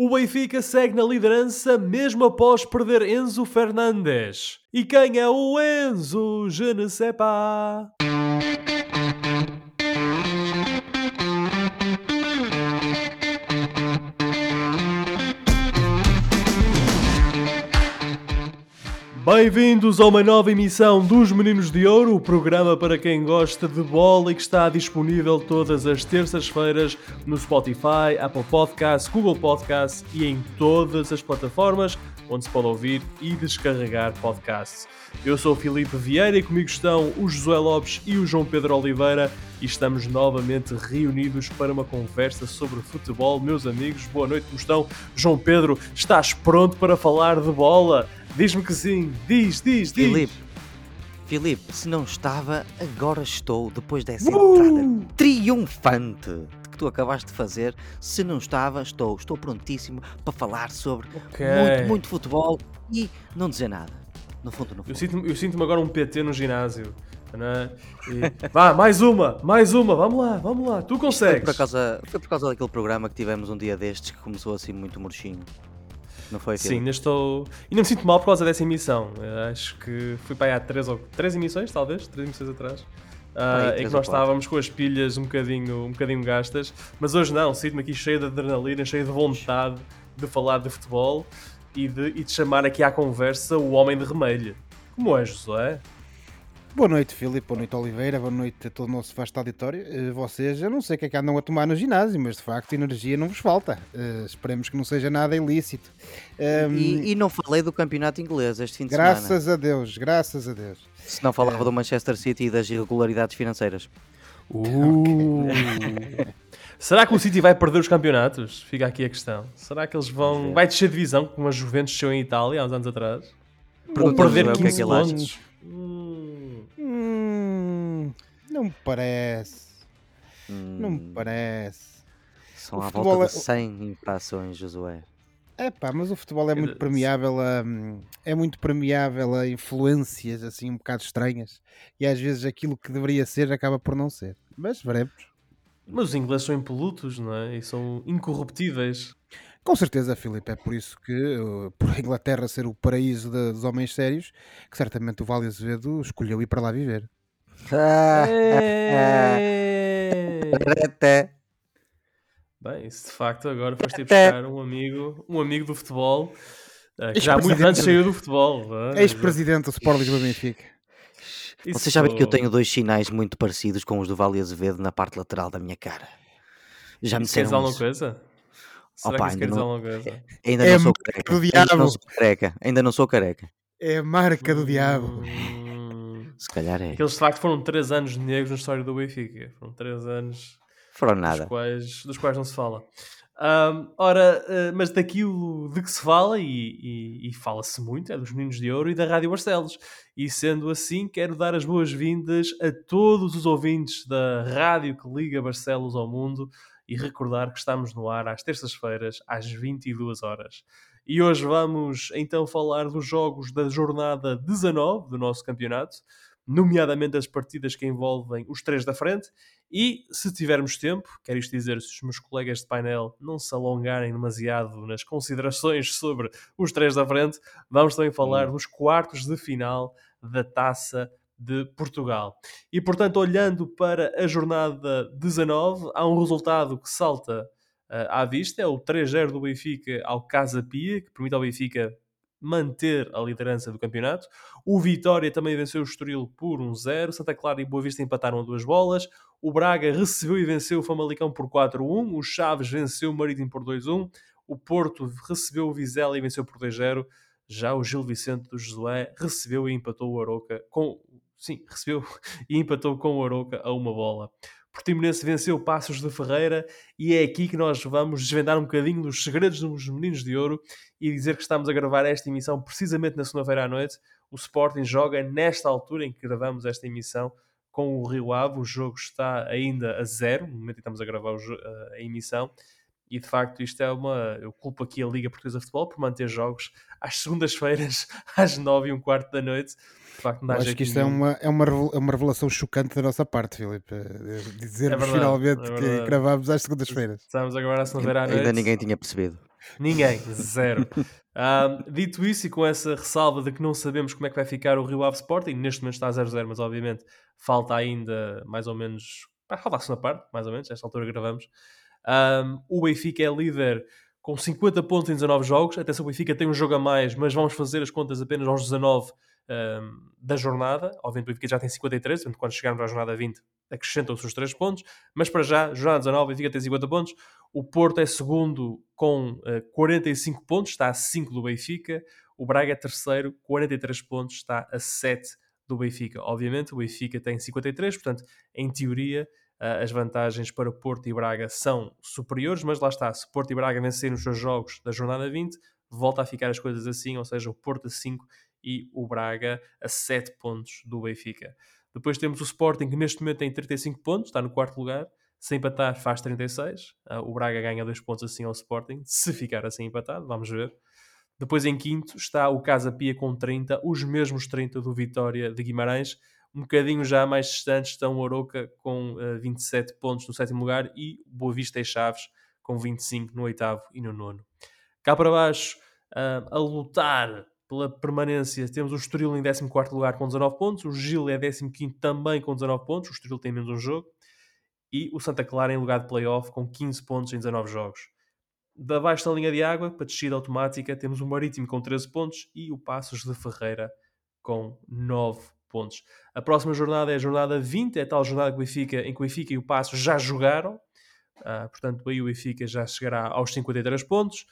O Benfica segue na liderança mesmo após perder Enzo Fernandes. E quem é o Enzo? Je ne sais pas. Bem-vindos a uma nova emissão dos Meninos de Ouro, o programa para quem gosta de bola e que está disponível todas as terças-feiras no Spotify, Apple Podcasts, Google Podcasts e em todas as plataformas onde se pode ouvir e descarregar podcasts. Eu sou o Filipe Vieira e comigo estão o Josué Lopes e o João Pedro Oliveira e estamos novamente reunidos para uma conversa sobre futebol. Meus amigos, boa noite, como estão? João Pedro, estás pronto para falar de bola? Diz-me que sim. Diz, diz, diz. Filipe, Filipe, se não estava, agora estou, depois dessa Uh! entrada triunfante que tu acabaste de fazer. Se não estava, estou. Estou prontíssimo para falar sobre Ok. muito, muito futebol e não dizer nada. No fundo, no Eu fundo. sinto-me eu sinto agora um PT no ginásio. Não é? E- Vá, mais uma, mais uma, vamos lá, vamos lá. Tu Foi consegues. por, causa, foi por causa daquele programa que tivemos um dia destes que começou assim muito murchinho. Não foi, Sim, ainda estou. Ainda me sinto mal por causa dessa emissão. Eu acho que fui para aí há três, ou... três emissões, talvez, três emissões atrás. aí, em que nós estávamos com as pilhas um bocadinho, um bocadinho gastas, mas hoje não, sinto-me aqui cheio de adrenalina, cheio de vontade de falar de futebol e de, e de chamar aqui à conversa o homem de remelho. Como é, Josué? Boa noite, Filipe. Boa noite, Oliveira. Boa noite a todo o nosso vasto auditório. Eh, Vocês, eu não sei o que é que andam a tomar no ginásio, mas de facto energia não vos falta. Eh, esperemos que não seja nada ilícito. Ehm, E, e não falei do campeonato inglês este fim de graças semana. a Deus, graças a Deus. Se não falava do Manchester City e das irregularidades financeiras. Uh. Será que o City vai perder os campeonatos? Fica aqui a questão. Será que eles vão. Vai descer divisão como a Juventus desceu em Itália há uns anos atrás? Ou perder o que é 15 que ele acha. pontos? Hum. Hum, não me parece. Não me Hum, parece. São O à volta de é- 100 infrações, Josué. É pá, mas o futebol é muito permeável a, é muito permeável a influências assim um bocado estranhas e às vezes aquilo que deveria ser acaba por não ser. Mas veremos. Mas os ingleses são impolutos, não é? E são incorruptíveis. Com certeza, Filipe, é por isso que, uh, por a Inglaterra ser o paraíso de- dos homens sérios, que certamente o Vale Azevedo escolheu ir para lá viver. É. Até. Bem, isso de facto agora foste ir buscar um amigo, um amigo do futebol eh, que já há muito Ex-presidente antes saiu do futebol. é? Ex-presidente do Sport Lisboa Benfica. Isso- Vocês sabem que eu tenho dois sinais muito parecidos com os do Vale Azevedo na parte lateral da minha cara. Já me Isso disseram alguma coisa? Será Opa, que isso quer ainda dizer não- alguma coisa? Ainda É não a sou marca careca. Ainda não sou careca. Ainda não sou careca. É a marca do diabo. Se calhar é. Aqueles de facto foram 3 anos negros na história do Benfica. Foram 3 anos Foram dos nada. quais, dos quais não se fala. Ahm, ora, eh, mas daquilo de que se fala, e, e- e fala-se muito, é dos Meninos de Ouro e da Rádio Barcelos. E sendo assim, quero dar as boas-vindas a todos os ouvintes da rádio que liga Barcelos ao mundo e recordar que estamos no ar às terças-feiras, às 22 horas. E hoje vamos então falar dos jogos da jornada 19 do nosso campeonato, nomeadamente as partidas que envolvem os três da frente. E se tivermos tempo, quero isto dizer, se os meus colegas de painel não se alongarem demasiado nas considerações sobre os três da frente, vamos também falar dos quartos de final da taça de Portugal. E portanto, olhando para a jornada 19, há um resultado que salta ah, à vista: é o 3-0 do Benfica ao Casa Pia, que permite ao Benfica manter a liderança do campeonato. O Vitória também venceu o Estoril por 1-0. Santa Clara e Boa Vista empataram a duas bolas. O Braga recebeu e venceu o Famalicão por 4-1. O Chaves venceu o Marítimo por 2-1. O Porto recebeu o Vizela e venceu por 2-0. Já o Gil Vicente do Josué recebeu e empatou o Aroca com... Sim, recebeu e empatou com o Aroca a uma bola. Portimonense venceu Passos de Ferreira e é aqui que nós vamos desvendar um bocadinho dos segredos dos Meninos de Ouro e dizer que estamos a gravar esta emissão precisamente na segunda-feira à noite. O Sporting joga nesta altura em que gravamos esta emissão com o Rio Ave. O jogo está ainda a zero, no momento em que estamos a gravar a emissão. E de facto, isto é uma. Eu culpo aqui a Liga Portuguesa de Futebol por manter jogos às segundas-feiras, às nove e um quarto da noite. De facto, não acho que isto é nenhum. uma, é, uma, é uma revelação chocante da nossa parte, Filipe. Dizermos É verdade, finalmente é que gravámos às segundas-feiras. Estamos agora à segunda-feira à noite. Ainda ninguém tinha percebido. Ninguém, zero. Um, dito isso, e com essa ressalva de que não sabemos como é que vai ficar o Rio Ave Sporting, neste momento está a 0-0, mas obviamente falta ainda mais ou menos. Pá, falta a segunda parte, mais ou menos, nesta altura gravamos. Um, o Benfica é líder com 50 pontos em 19 jogos. Até se o Benfica tem um jogo a mais, mas vamos fazer as contas apenas aos 19 um, da jornada. Obviamente o Benfica já tem 53, portanto, quando chegarmos à jornada 20 acrescentam-se os 3 pontos. Mas para já, jornada 19, o Benfica tem 50 pontos. O Porto é segundo com uh, 45 pontos, está a 5 do Benfica. O Braga é terceiro, 43 pontos, está a 7 do Benfica. Obviamente, o Benfica tem 53, portanto, em teoria, as vantagens para Porto e Braga são superiores, mas lá está, se Porto e Braga vencerem os seus jogos da jornada 20, volta a ficar as coisas assim, ou seja, o Porto a 5 e o Braga a 7 pontos do Benfica. Depois temos o Sporting, que neste momento tem 35 pontos, está no quarto lugar. Se empatar, faz 36. Uh, o Braga ganha 2 pontos assim ao Sporting, se ficar assim empatado, vamos ver. Depois em quinto está o Casa Pia com 30, os mesmos 30 do Vitória de Guimarães. Um bocadinho já mais distantes estão o Oroca com uh, 27 pontos no sétimo lugar e Boa Vista e Chaves com 25 no oitavo e no nono. Cá para baixo, uh, a lutar pela permanência, temos o Estoril em 14 lugar com 19 pontos, o Gil é 15 também com 19 pontos, o Estoril tem menos um jogo, e o Santa Clara em lugar de playoff com 15 pontos em 19 jogos. Da abaixo da linha de água, para descida automática, temos o Marítimo com 13 pontos e o Passos de Ferreira com 9 pontos. A próxima jornada é a jornada 20, é a tal jornada que o Benfica, em que o Benfica e o Passos já jogaram, uh, portanto aí o Benfica já chegará aos 53 pontos.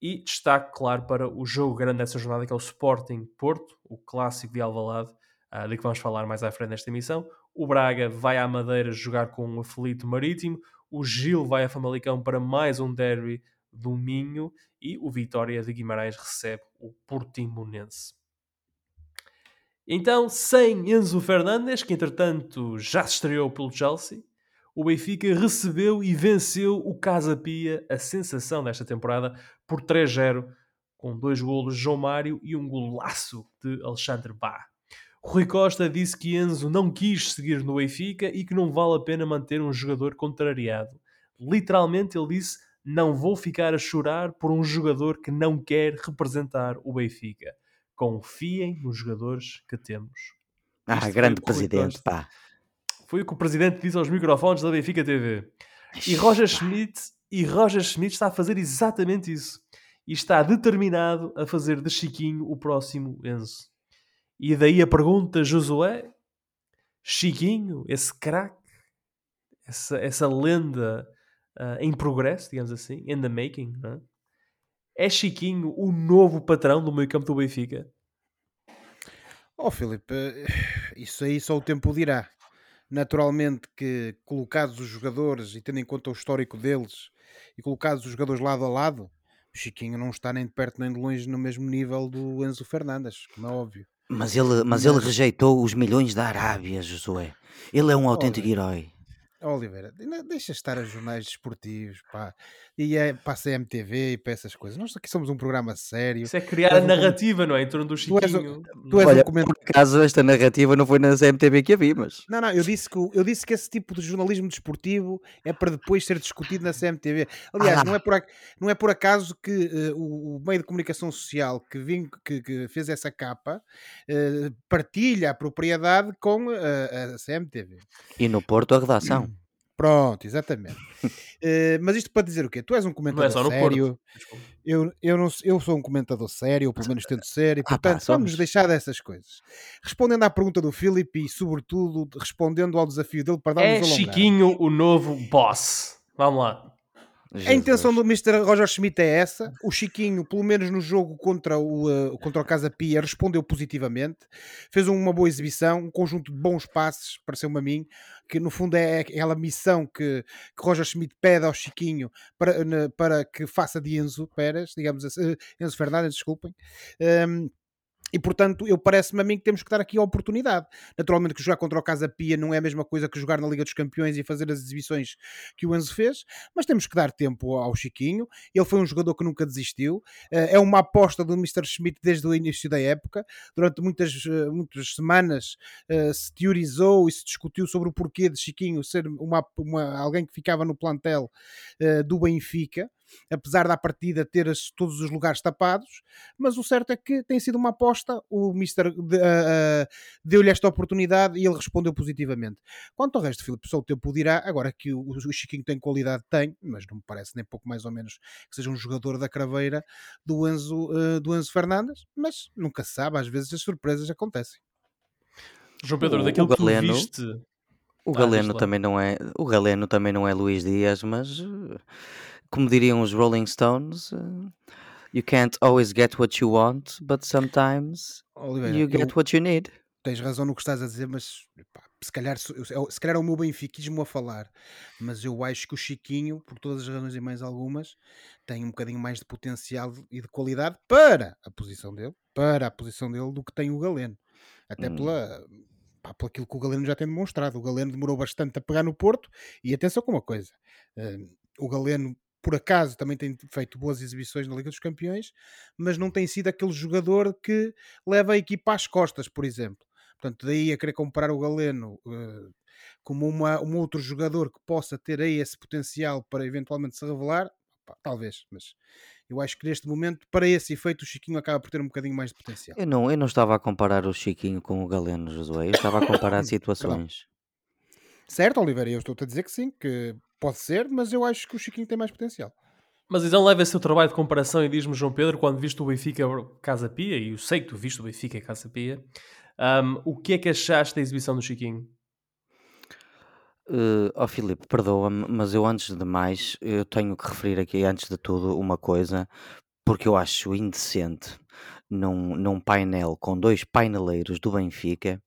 E destaque, claro, para o jogo grande dessa jornada, que é o Sporting Porto, o clássico de Alvalade, uh, de que vamos falar mais à frente nesta emissão. O Braga vai à Madeira jogar com o Aflito Marítimo. O Gil vai a Famalicão para mais um derby do Minho. E o Vitória de Guimarães recebe o Portimonense. Então, sem Enzo Fernandes, que entretanto já se estreou pelo Chelsea, o Benfica recebeu e venceu o Casa Pia, a sensação desta temporada, por 3-0, com dois golos de João Mário e um golaço de Alexandre Bá. Rui Costa disse que Enzo não quis seguir no Benfica e que não vale a pena manter um jogador contrariado. Literalmente ele disse: Não vou ficar a chorar por um jogador que não quer representar o Benfica. Confiem nos jogadores que temos. Ah, Isto grande presidente, pá. Foi o que o presidente disse aos microfones da Benfica TV. E Roger Schmidt, e Roger Schmidt está a fazer exatamente isso. E está determinado a fazer de Chiquinho o próximo Enzo. E daí a pergunta, Josué, Chiquinho, esse craque, essa, essa lenda uh, em progresso, digamos assim, in the making, é? É Chiquinho o novo patrão do meio campo do Benfica? Oh, Filipe, isso aí só o tempo dirá. Naturalmente que colocados os jogadores e tendo em conta o histórico deles e colocados os jogadores lado a lado, o Chiquinho não está nem de perto nem de longe no mesmo nível do Enzo Fernandes, como é óbvio. Mas ele, mas ele rejeitou os milhões da Arábia, Josué. Ele é um autêntico herói. Oliveira, deixa estar a jornais desportivos, pá, e é para a CMTV e para essas coisas. Nós aqui somos um programa sério. Isso é criar a narrativa, não é? Em torno do Chiquinho. Tu és, tu és Olha, um comentário... por acaso esta narrativa não foi na CMTV que a vi, mas... Não, não, eu disse, que, eu disse que esse tipo de jornalismo desportivo é para depois ser discutido na CMTV. Aliás, ah. não, é por, não é por acaso que uh, o, o, meio de comunicação social que, vim, que, que fez essa capa uh, partilha a propriedade com uh, a CMTV. E no Porto a redação. Pronto, exatamente. uh, mas isto para dizer o quê? Tu és um comentador é sério. Eu, eu, não, eu sou um comentador sério, ou pelo menos tento ser, e portanto ah, pá, vamos deixar dessas coisas. Respondendo à pergunta do Filipe e, sobretudo, respondendo ao desafio dele para darmos É Chiquinho o novo boss. Vamos lá. Jesus. A intenção do Mr. Roger Schmidt é essa. O Chiquinho, pelo menos no jogo contra o, uh, contra o Casa Pia, respondeu positivamente. Fez uma boa exibição, um conjunto de bons passes, pareceu-me a mim, que no fundo é aquela missão que, que Roger Schmidt pede ao Chiquinho para, para que faça de Enzo Pérez, digamos assim, Enzo Fernandes, desculpem. Um, e portanto, eu parece-me a mim que temos que dar aqui a oportunidade. Naturalmente que jogar contra o Casa Pia não é a mesma coisa que jogar na Liga dos Campeões e fazer as exibições que o Enzo fez, mas temos que dar tempo ao Chiquinho. Ele foi um jogador que nunca desistiu. Eh, é uma aposta do Mr. Schmidt desde o início da época. Durante muitas, eh, muitas semanas eh, se teorizou e se discutiu sobre o porquê de Chiquinho ser uma, uma alguém que ficava no plantel do Benfica. Apesar da partida ter todos os lugares tapados, mas o certo é que tem sido uma aposta, o Mister de, uh, uh, deu-lhe esta oportunidade e ele respondeu positivamente. Quanto ao resto, Filipe, só o tempo dirá, agora que o, o Chiquinho tem qualidade, tem, mas não me parece nem pouco mais ou menos que seja um jogador da craveira do Enzo, uh, do Enzo Fernandes, mas nunca se sabe, às vezes as surpresas acontecem. João Pedro, o, daquilo o Galeno, que tu viste... O ah, Galeno também não é, o Galeno também não é Luís Dias, mas como diriam os Rolling Stones, uh, you can't always get what you want, but sometimes Oliveira, you get eu, what you need. Tens razão no que estás a dizer, mas pá, se, calhar, se, se calhar é o meu benfiquismo a falar, mas eu acho que o Chiquinho, por todas as razões e mais algumas, tem um bocadinho mais de potencial e de qualidade para a posição dele, para a posição dele do que tem o Galeno. Até hum. pela pá, por aquilo que o Galeno já tem demonstrado. O Galeno demorou bastante a pegar no Porto e atenção com uma coisa: uh, o Galeno, por acaso, também tem feito boas exibições na Liga dos Campeões, mas não tem sido aquele jogador que leva a equipa às costas, por exemplo. Portanto, daí a querer comparar o Galeno uh, como uma, um outro jogador que possa ter aí esse potencial para eventualmente se revelar, pá, talvez, mas eu acho que neste momento, para esse efeito, o Chiquinho acaba por ter um bocadinho mais de potencial. Eu não, eu não estava a comparar o Chiquinho com o Galeno, Josué. Eu estava a comparar situações. certo, Oliveira, eu estou-te a dizer que sim, que pode ser, mas eu acho que o Chiquinho tem mais potencial. Mas então leva esse o trabalho de comparação e diz-me, João Pedro, quando viste o Benfica Casa Pia, e eu sei que tu viste o Benfica Casa Pia, um, o que é que achaste da exibição do Chiquinho? Uh, oh Filipe, perdoa-me, mas eu antes de mais, eu tenho que referir aqui, antes de tudo, uma coisa, porque eu acho indecente num, num painel com dois paineleiros do Benfica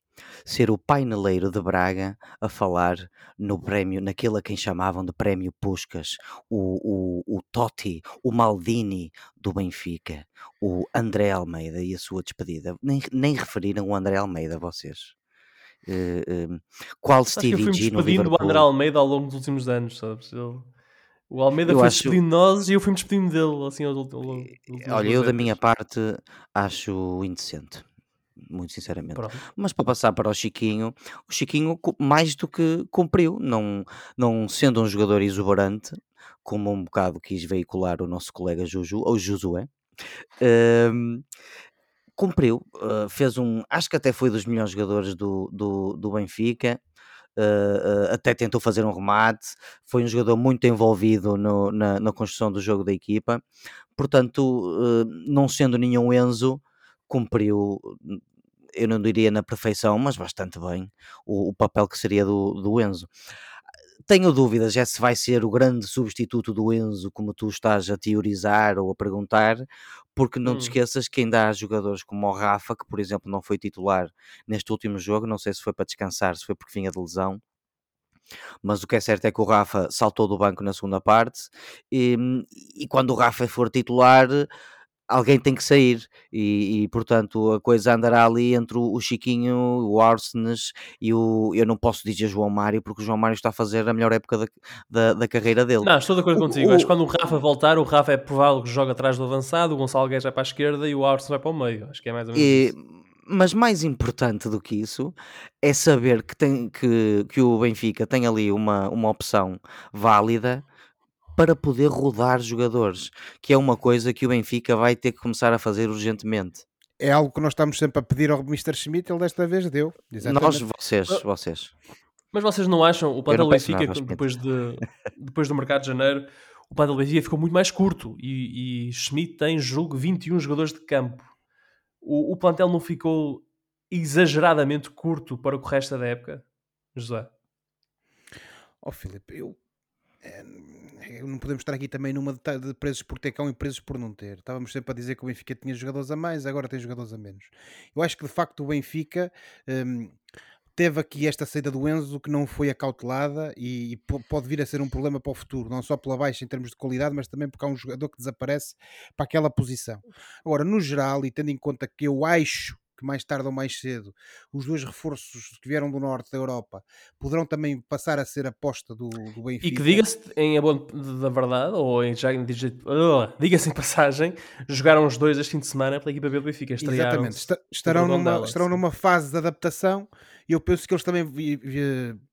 ser o paineleiro de Braga a falar no prémio, naquele a quem chamavam de prémio Puscas, o, o, o Totti, o Maldini do Benfica, o André Almeida e a sua despedida. Nem, nem referiram o André Almeida, vocês. Uh, qual Stevie G no Liverpool? o André Almeida ao longo dos últimos anos, sabes? Ele... O Almeida eu foi acho... despedindo nós e eu fui-me despedindo dele, assim, ao, longo Olha, eu da minha parte acho indecente, muito sinceramente. Pronto. Mas para passar para o Chiquinho, o Chiquinho mais do que cumpriu, não, não sendo um jogador exuberante, como um bocado quis veicular o nosso colega Juju, ou Josué, uh, cumpriu, uh, fez um, acho que até foi dos melhores jogadores do, do, do Benfica, uh, uh, até tentou fazer um remate, foi um jogador muito envolvido no, na, na, construção do jogo da equipa, portanto, não sendo nenhum Enzo, cumpriu, eu não diria na perfeição, mas bastante bem, o, o papel que seria do, do Enzo tenho dúvidas é se vai ser o grande substituto do Enzo, como tu estás a teorizar ou a perguntar, porque não hum. te esqueças que ainda há jogadores como o Rafa, que por exemplo não foi titular neste último jogo, não sei se foi para descansar, se foi porque vinha de lesão. Mas o que é certo é que o Rafa saltou do banco na segunda parte e, e quando o Rafa for titular, alguém tem que sair e, e, portanto a coisa andará ali entre o, Chiquinho, o Arsenes e o eu não posso dizer João Mário porque o João Mário está a fazer a melhor época da, da, da carreira dele. Não, estou de acordo o, contigo. O, Acho que quando o Rafa voltar, o Rafa é provável que joga atrás do avançado, o Gonçalo Guedes vai para a esquerda e o Arsenes vai para o meio. Acho que é mais ou menos e, isso. Mas mais importante do que isso é saber que, tem, que, que o Benfica tem ali uma, uma opção válida para poder rodar jogadores, que é uma coisa que o Benfica vai ter que começar a fazer urgentemente. É algo que nós estamos sempre a pedir ao Mr. Schmidt, ele desta vez deu. Exatamente. Nós, vocês, vocês. Mas vocês não acham, o plantel do Benfica, nada, depois, de, depois do mercado de janeiro, o plantel do Benfica ficou muito mais curto e, e Schmidt tem, julgo, 21 jogadores de campo. O, o plantel não ficou exageradamente curto para o resto da época, José? Oh, Filipe, eu não podemos estar aqui também numa de preços por ter cão e preços por não ter. Estávamos sempre a dizer que o Benfica tinha jogadores a mais, agora tem jogadores a menos. Eu acho que de facto o Benfica hum, teve aqui esta saída do Enzo que não foi acautelada e, e, pode vir a ser um problema para o futuro, não só pela baixa em termos de qualidade, mas também porque há um jogador que desaparece para aquela posição. Agora, no geral, e tendo em conta que eu acho que mais tarde ou mais cedo os dois reforços que vieram do norte da Europa poderão também passar a ser aposta do, do Benfica. E que diga-se em abono da verdade, ou em, já em uh, diga-se em passagem, jogaram os dois este fim de semana pela equipa B do Benfica. Exatamente, estarão numa, estarão numa fase de adaptação e eu penso que eles também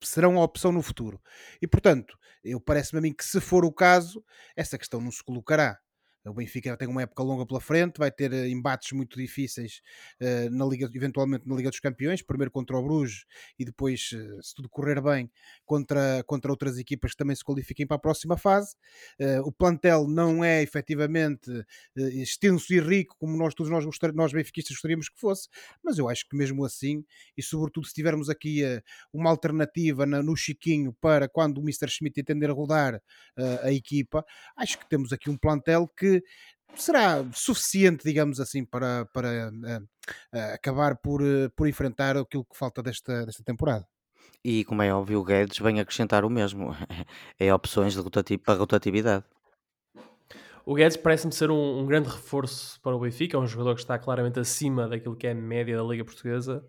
serão a opção no futuro. E portanto, eu parece-me a mim que se for o caso, essa questão não se colocará. O Benfica tem uma época longa pela frente, vai ter eh, embates muito difíceis uh, na Liga, eventualmente na Liga dos Campeões, primeiro contra o Bruges e depois, uh, se tudo correr bem, contra, contra outras equipas que também se qualifiquem para a próxima fase. Uh, o plantel não é efetivamente extenso e rico como nós todos nós, gostar, nós benfiquistas gostaríamos que fosse, mas eu acho que mesmo assim, e sobretudo se tivermos aqui uma alternativa na, no Chiquinho para quando o Mr. Schmidt entender rodar a equipa, acho que temos aqui um plantel que será suficiente, digamos assim, para, para uh, uh, acabar por, uh, por enfrentar aquilo que falta desta, desta temporada. E como é óbvio, o Guedes vem acrescentar o mesmo, é opções de rotati para rotatividade. O Guedes parece-me ser um, um, grande reforço para o Benfica, é um jogador que está claramente acima daquilo que é a média da Liga Portuguesa.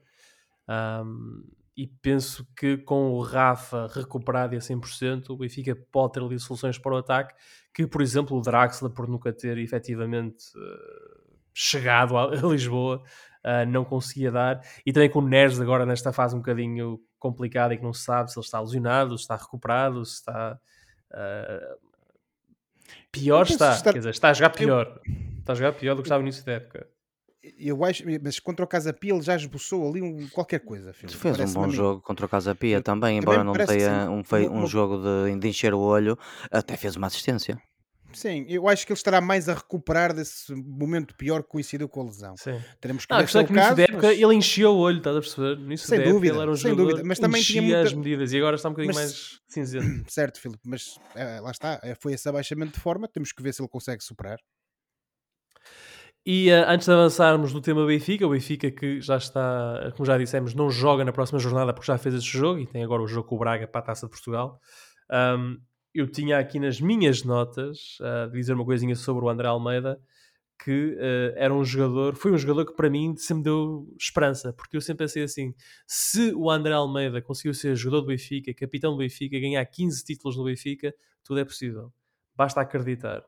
Um, e penso que com o Rafa recuperado a 100%, o Benfica pode ter ali soluções para o ataque, que por exemplo o Draxler, por nunca ter efetivamente uh, chegado a, a Lisboa, uh, não conseguia dar, e também com o Neres agora nesta fase um bocadinho complicada e que não se sabe se ele está lesionado, se está recuperado, se está... Uh, pior está, estar... quer dizer, está a jogar pior. Eu... Está a jogar pior do que estava no início da época eu acho, mas contra o Casa Pia ele já esboçou ali um, qualquer coisa. Filho. Fez um bom jogo contra o Casa Pia também, embora também não tenha um, fei, um jogo de, de, encher o olho, até fez uma assistência. Sim, eu acho que ele estará mais a recuperar desse momento pior que coincidiu com a lesão. Sim. Teremos que ah, ver se é que no início da época mas... ele encheu o olho, estás a perceber? No sem dúvida, ele era um sem dúvida, mas também tinha muita... as medidas e agora está um bocadinho mas... mais cinzento. Certo, Filipe, mas é, lá está, é, foi esse abaixamento de forma, temos que ver se ele consegue superar. E uh, antes de avançarmos no tema Benfica, o Benfica que já está, como já dissemos, não joga na próxima jornada porque já fez esse jogo e tem agora o jogo com o Braga para a Taça de Portugal. Um, eu tinha aqui nas minhas notas uh, dizer uma coisinha sobre o André Almeida que uh, era um jogador, foi um jogador que para mim sempre deu esperança, porque eu sempre pensei assim: se o André Almeida conseguiu ser jogador do Benfica, capitão do Benfica, ganhar 15 títulos no Benfica, tudo é possível. Basta acreditar.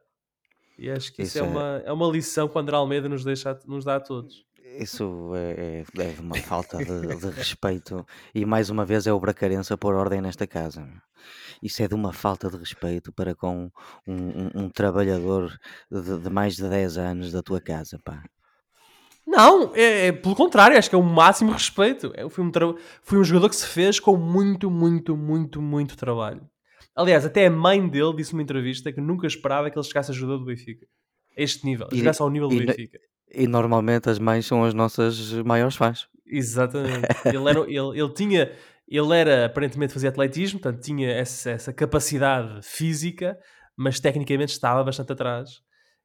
E acho que isso, isso é, é, uma, é uma lição que o André Almeida nos, deixa, nos dá a todos. Isso é, é, é uma falta de, de, respeito e mais uma vez é o Bracarense a pôr ordem nesta casa. Isso é de uma falta de respeito para com um, um, um trabalhador de, de, mais de 10 anos da tua casa, pá. Não, é, é, pelo contrário, acho que é o máximo respeito. É, foi, um foi um jogador que se fez com muito, muito, muito, muito trabalho. Aliás, até a mãe dele disse numa entrevista que nunca esperava que ele chegasse a jogador do Benfica. A este nível, e, chegasse ao nível do Benfica. E normalmente as mães são as nossas maiores fãs. Exatamente. ele, era, ele, ele tinha, ele era, aparentemente fazia atletismo, portanto tinha essa, essa capacidade física, mas tecnicamente estava bastante atrás.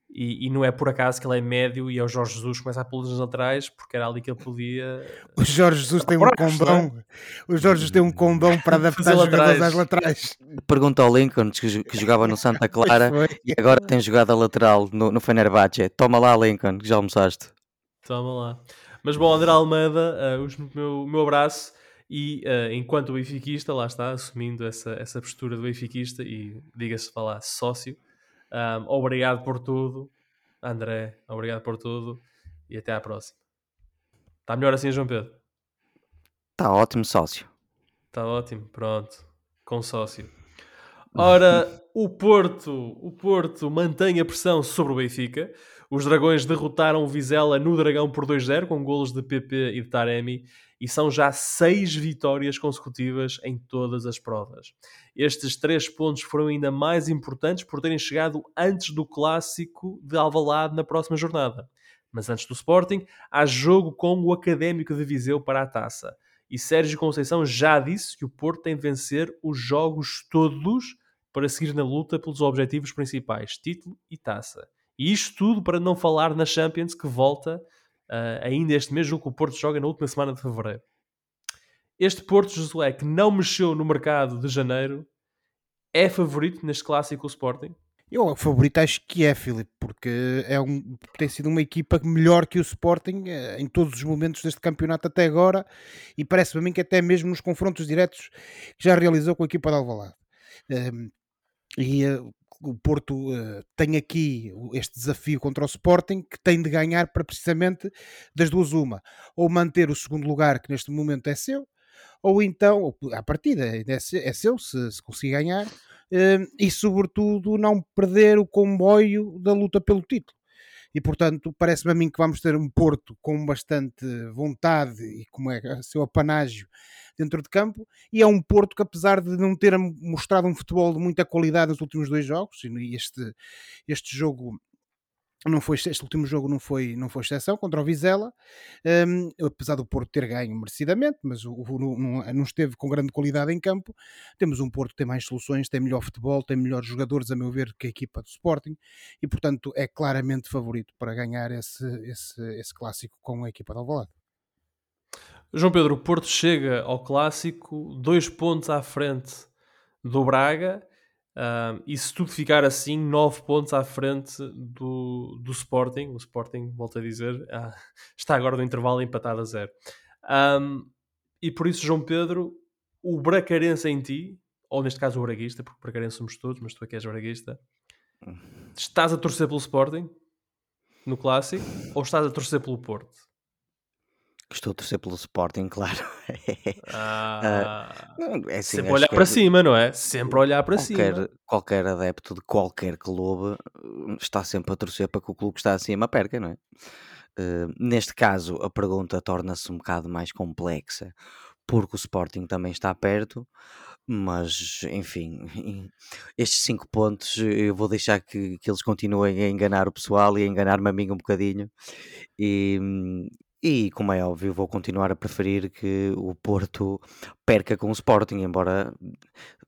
E, e, não é por acaso que ele é médio e é o Jorge Jesus começa a pô nos laterais porque era ali que ele podia. O Jorge Jesus tem um condão. É? O Jorge Jesus tem um condão para adaptar os jogadores às laterais. Pergunta ao Lincoln que, que jogava no Santa Clara e agora tem jogado a lateral no, no Fenerbahçe. Toma lá, Lincoln, que já almoçaste. Toma lá. Mas bom, André Almeida, uh, o meu, meu abraço. E uh, enquanto benfiquista, lá está, assumindo essa, essa postura do benfiquista e, diga-se falar, sócio, um, obrigado por tudo, André. Obrigado por tudo e até à próxima. Está melhor assim, João Pedro? Está ótimo, sócio. Está ótimo, pronto. Com sócio. Ora, o Porto, o Porto mantém a pressão sobre o Benfica. Os Dragões derrotaram o Vizela no Dragão por 2-0 com golos de PP e de Taremi e são já seis vitórias consecutivas em todas as provas. Estes três pontos foram ainda mais importantes por terem chegado antes do clássico de Alvalade na próxima jornada. Mas antes do Sporting, há jogo com o Académico de Viseu para a taça. E Sérgio Conceição já disse que o Porto tem de vencer os jogos todos para seguir na luta pelos objetivos principais, título e taça. E isto tudo para não falar na Champions que volta uh, ainda este mês, o que o Porto joga na última semana de fevereiro. Este Porto Josué, que não mexeu no mercado de janeiro, é favorito neste clássico Sporting? Eu, o favorito acho que é, Filipe, porque é um, tem sido uma equipa melhor que o Sporting eh, em todos os momentos deste campeonato até agora e parece-me a mim que até mesmo nos confrontos diretos que já realizou com a equipa de Alvalade. Um, ehm, e uh, o Porto uh, tem aqui este desafio contra o Sporting que tem de ganhar para precisamente das duas uma, ou manter o segundo lugar que neste momento é seu, ou então, a partida é, é seu se, se conseguir ganhar, uh, e, sobretudo, não perder o comboio da luta pelo título. E, portanto, parece-me a mim que vamos ter um Porto com bastante vontade e como é seu apanágio dentro de campo, e é um Porto que, apesar de não ter mostrado um futebol de muita qualidade nos últimos dois jogos, e este, este jogo não foi, este último jogo não foi, não foi exceção contra o Vizela, um, apesar do Porto ter ganho merecidamente, mas o, o, não, não, esteve com grande qualidade em campo. Temos um Porto que tem mais soluções, tem melhor futebol, tem melhores jogadores, a meu ver, que a equipa do Sporting, e portanto é claramente favorito para ganhar esse, esse, esse clássico com a equipa do Alvalade. João Pedro, o Porto chega ao clássico dois pontos à frente do Braga E se tudo ficar assim, 9 pontos à frente do, do Sporting, o Sporting, volto a dizer, uh, está agora no intervalo empatado a zero. Um, e por isso, João Pedro, o Bracarense em ti, ou neste caso o Braguista, porque Bracarense somos todos, mas tu aqui és Braguista, estás a torcer pelo Sporting no Clássico ou estás a torcer pelo Porto? Estou a torcer pelo Sporting, claro. Ah, uh, é assim, sempre olhar para é, cima, não é? Sempre olhar para qualquer, cima. Qualquer adepto de qualquer clube hum, está sempre a torcer para que o clube que está acima perca, não é? Uh, neste caso, a pergunta torna-se um bocado mais complexa, porque o Sporting também está perto, mas enfim, estes cinco pontos eu vou deixar que, que eles continuem a enganar o pessoal e a enganar-me a mim um bocadinho. E, hum, e, como é óbvio, vou continuar a preferir que o Porto perca com o Sporting, embora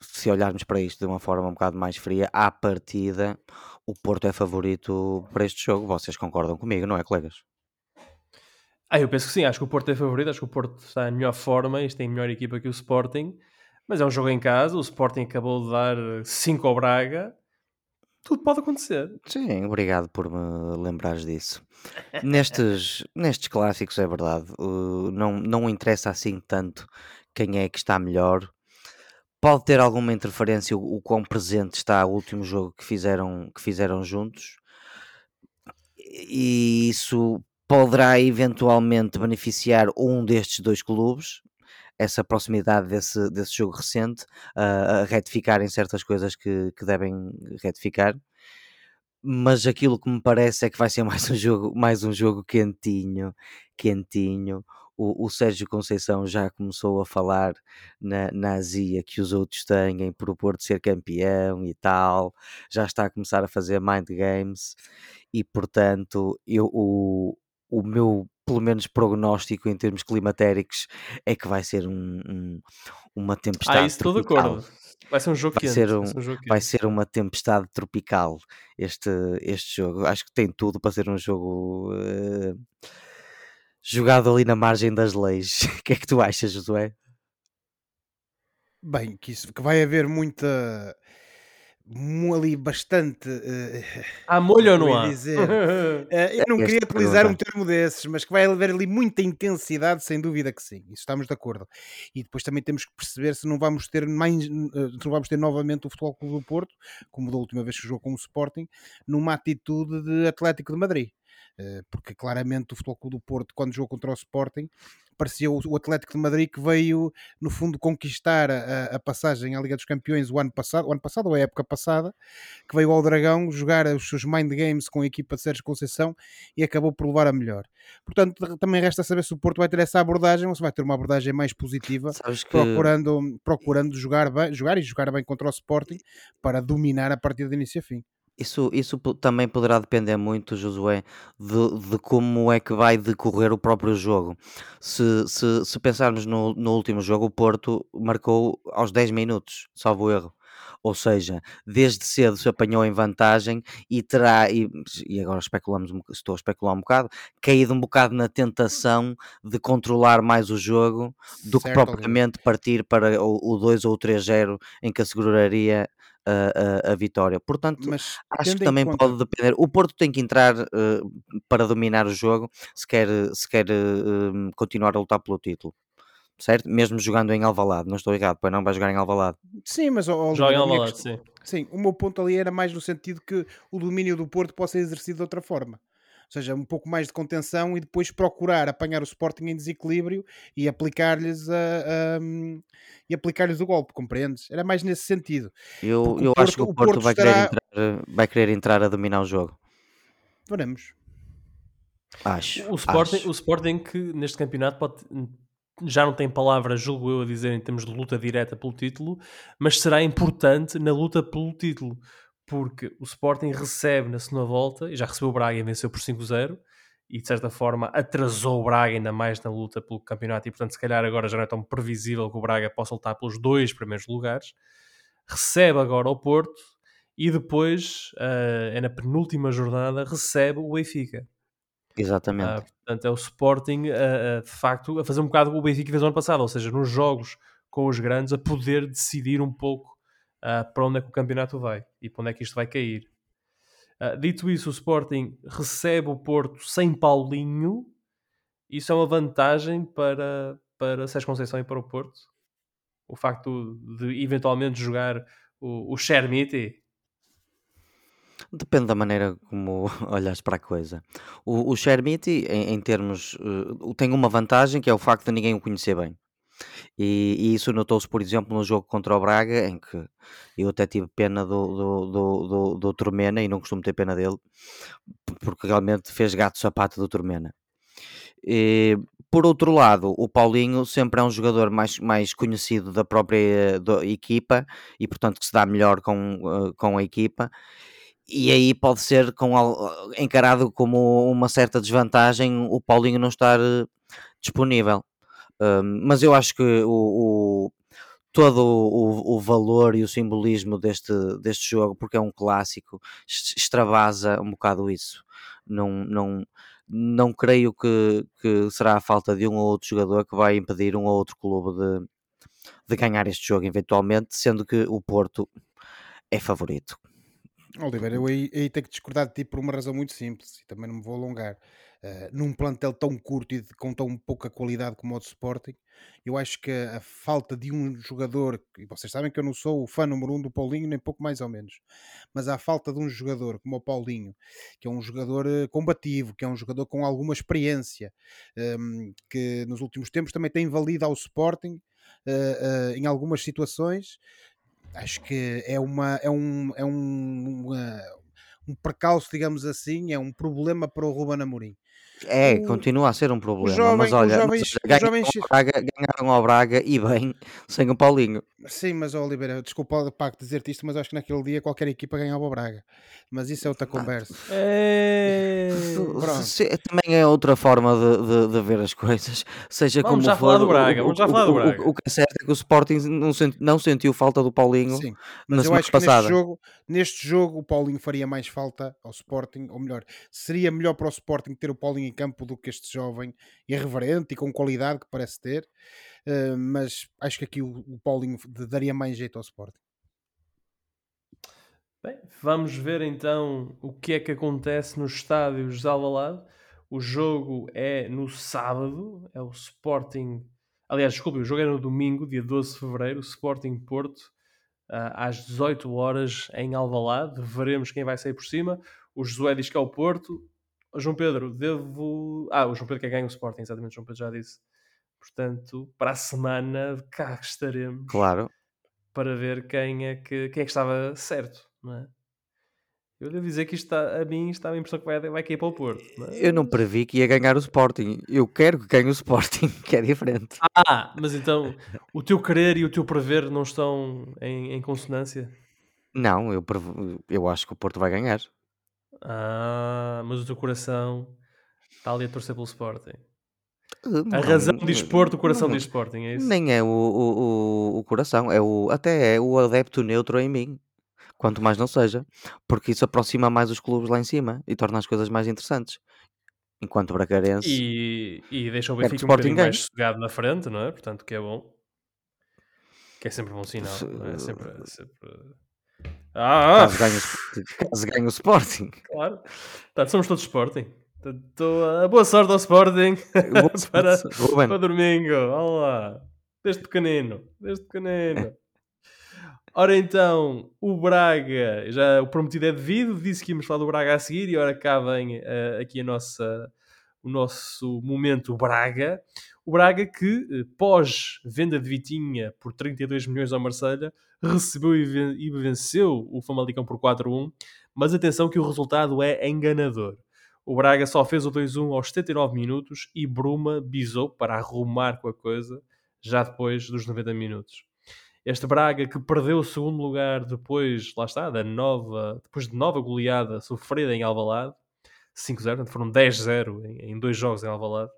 se olharmos para isto de uma forma um bocado mais fria, à partida o Porto é favorito para este jogo. Vocês concordam comigo, não é, colegas? Ah, eu penso que sim, acho que o Porto é favorito, acho que o Porto está em melhor forma, isto tem melhor equipa que o Sporting, mas é um jogo em casa, o Sporting acabou de dar 5 ao Braga, tudo pode acontecer. Sim, obrigado por me lembrares disso. Nestes, nestes clássicos é verdade, não, não interessa assim tanto quem é que está melhor. Pode ter alguma interferência o, o quão presente está o último jogo que fizeram, que fizeram juntos, e isso poderá eventualmente beneficiar um destes dois clubes, essa proximidade desse, desse jogo recente, uh, a retificarem certas coisas que, que devem retificar. Mas aquilo que me parece é que vai ser mais um jogo, mais um jogo quentinho, quentinho. O, o Sérgio Conceição já começou a falar na, na azia que os outros têm por o Porto ser campeão e tal, já está a começar a fazer mind games e portanto eu, o, o meu pelo menos prognóstico em termos climatéricos é que vai ser um, um, uma tempestade. Ah, isso estou de acordo. Vai ser um jogo vai quente. Ser um, vai, ser um jogo vai ser uma tempestade tropical este, este jogo. Acho que tem tudo para ser um jogo uh, jogado ali na margem das leis. O que é que tu achas, Josué? Bem, que, isso, que vai haver muita ali bastante. Uh, há molho ou não há? Dizer, uh, eu não queria utilizar um termo desses, mas que vai haver ali muita intensidade, sem dúvida que sim. Isso estamos de acordo. E depois também temos que perceber se não vamos ter mais, uh, se não vamos ter novamente o Futebol Clube do Porto, como da última vez que jogou com o Sporting, numa atitude de Atlético de Madrid porque claramente o Futebol Clube do Porto, quando jogou contra o Sporting, parecia o, Atlético de Madrid que veio, no fundo, conquistar a, a, passagem à Liga dos Campeões o ano passado, o ano passado ou a época passada, que veio ao Dragão jogar os seus mind games com a equipa de Sérgio Conceição e acabou por levar a melhor. Portanto, também resta saber se o Porto vai ter essa abordagem ou se vai ter uma abordagem mais positiva, procurando, procurando jogar, bem, jogar e jogar bem contra o Sporting para dominar a partida de início a fim. Isso, isso também poderá depender muito, Josué, de, de como é que vai decorrer o próprio jogo. Se, se, se pensarmos no, no último jogo, o Porto marcou aos 10 minutos, salvo erro. Ou seja, desde cedo se apanhou em vantagem e terá, e, e agora especulamos, estou a especular um bocado, caído um bocado na tentação de controlar mais o jogo do que propriamente partir para o, o 2 ou o 3-0 em que asseguraria a, a, a vitória. Portanto, Mas, acho que também conta... pode depender. O Porto tem que entrar uh, para dominar o jogo se quer, se quer uh, continuar a lutar pelo título. Certo? Mesmo jogando em Alvalade, não estou errado, pois não vai jogar em Alvalade. Sim, mas oh, joga em Alvalade, sim. Sim, o meu ponto ali era mais no sentido que o domínio do Porto possa ser exercido de outra forma seja, um pouco mais de contenção e depois procurar apanhar o Sporting em desequilíbrio e aplicar-lhes a, a e aplicar-lhes o golpe, compreendes? Era mais nesse sentido. Eu, eu Porto, acho que o Porto, o Porto vai, estará... querer entrar, vai querer entrar a dominar o jogo. Veremos. Acho. O Sporting, acho. O Sporting que neste campeonato pode, já não tem palavras, julgo eu, a dizer em termos de luta direta pelo título, mas será importante na luta pelo título, porque o Sporting recebe na segunda volta, e já recebeu o Braga e venceu por 5-0, e de certa forma atrasou o Braga ainda mais na luta pelo campeonato, e portanto, se calhar agora já não é tão previsível que o Braga possa lutar pelos dois primeiros lugares. Recebe agora o Porto e depois, uh, é na penúltima jornada, recebe o Benfica. Exatamente. Uh, portanto, é o Sporting, uh, de facto, a fazer um bocado o Benfica fez no ano passado, ou seja, nos jogos com os grandes, a poder decidir um pouco para onde é que o campeonato vai e para onde é que isto vai cair. dito isso, o Sporting recebe o Porto sem Paulinho. Isso é uma vantagem para, para Sérgio Conceição e para o Porto. O facto de eventualmente jogar o, Chermiti Depende da maneira como olhas para a coisa. O, Chermiti, em, em termos, uh, tem uma vantagem que é o facto de ninguém o conhecer bem. E, e isso notou-se, por exemplo, no jogo contra o Braga, em que eu até tive pena do, do, do, do, do Turmena e não costumo ter pena dele, porque realmente fez gato sapato do Turmena. E, por outro lado, o Paulinho sempre é um jogador mais, mais conhecido da própria equipa e, portanto, que se dá melhor com, uh, com a equipa e aí pode ser com, encarado como uma certa desvantagem o Paulinho não estar eh, mas eu acho que o, o todo o, o, valor e o simbolismo deste, deste jogo, porque é um clássico, extravasa um bocado isso. Não, não, não creio que, que será a falta de um ou outro jogador que vai impedir um ou outro clube de, de ganhar este jogo, eventualmente, sendo que o Porto é favorito. Oliver, eu aí, aí tenho que discordar de ti por uma razão muito simples e também não me vou alongar. Uh, num plantel tão curto e de, com tão pouca qualidade como o do Sporting, eu acho que a falta de um jogador, e vocês sabem que eu não sou o fã número um do Paulinho, nem pouco mais ou menos, mas a falta de um jogador como o Paulinho, que é um jogador uh, combativo, que é um jogador com alguma experiência, um, ehm, que nos últimos tempos também tem valido ao Sporting uh, em algumas situações acho que é, uma, é um, é um, uma, um percalço, digamos assim, é um problema para o Ruben Amorim. É, o, continua a ser um problema. Jovem, mas olha, jovens, mas ganharam, jovens... ao Braga, ganharam ao Braga e bem, sem o Paulinho. Sim, mas oh, Oliveira, desculpa Paco dizer-te isto, mas acho que naquele dia qualquer equipa ganhava o Braga. Mas isso é outra conversa. É... também é outra forma de, de, de, ver as coisas. Seja vamos como já for, falar do Braga. Vamos já falar do Braga. O, o, que é certo é que o Sporting não, senti, não sentiu falta do Paulinho Sim, mas eu acho que neste jogo, neste jogo o Paulinho faria mais falta ao Sporting, ou melhor, seria melhor para o Sporting ter o Paulinho em campo do que este jovem irreverente e com qualidade que parece ter. Uh, mas acho que aqui o, o Paulinho daria mais jeito ao Sporting. Bem, vamos ver então o que é que acontece nos estádios de Alvalade. O jogo é no sábado, é o Sporting. Aliás, desculpe, o jogo é no domingo, dia 12 de fevereiro, Sporting Porto, uh, às 18 horas em Alvalade. Veremos quem vai sair por cima. O Josué diz que é o Porto, João Pedro, devo. Ah, o João Pedro que ganha o Sporting, exatamente, o João Pedro já disse. Portanto, para a semana cá estaremos. Claro. Para ver quem é que, quem é que estava certo, não é? Eu devo dizer que isto está, a mim está a impressão que vai, vai cair para o Porto. Mas... Eu não previ que ia ganhar o Sporting. Eu quero que ganhe o Sporting, que é diferente. Ah, mas então o teu querer e o teu prever não estão em, em consonância? Não, eu, eu acho que o Porto vai ganhar. Ah, mas o teu coração está ali a torcer pelo Sporting. Não, a razão não, diz Porto, o coração não, diz Sporting, é isso? Nem é o, o, o, coração, é o, até é o adepto neutro em mim. Quanto mais não seja, porque isso aproxima mais os clubes lá em cima e torna as coisas mais interessantes. Enquanto Bracarense. E, e deixa o Benfica um bocadinho mais sossegado na frente, não é? Portanto, que é bom. Que é sempre bom sinal. É sempre, é sempre ah, caso, ganhe, caso ganhe o Sporting. Claro. Tá, somos todos Sporting. Tô, boa sorte ao Sporting para, para domingo. Olá. Desde pequenino. Desde pequenino. Ora então, o Braga, já o prometido é devido, disse que íamos falar do Braga a seguir e ora cá vem uh, aqui a nossa, o nosso momento Braga. O Braga que, uh, pós venda de Vitinha por 32 milhões ao Marselha recebeu e, venceu o Famalicão por 4-1, mas atenção que o resultado é enganador. O Braga só fez o 2-1 aos 79 minutos e Bruma bisou para arrumar com a coisa já depois dos 90 minutos. Este Braga que perdeu o segundo lugar depois, lá está, da nova, depois de nova goleada sofrida em Alvalade, 5-0, foram 10-0 em, dois jogos em Alvalade,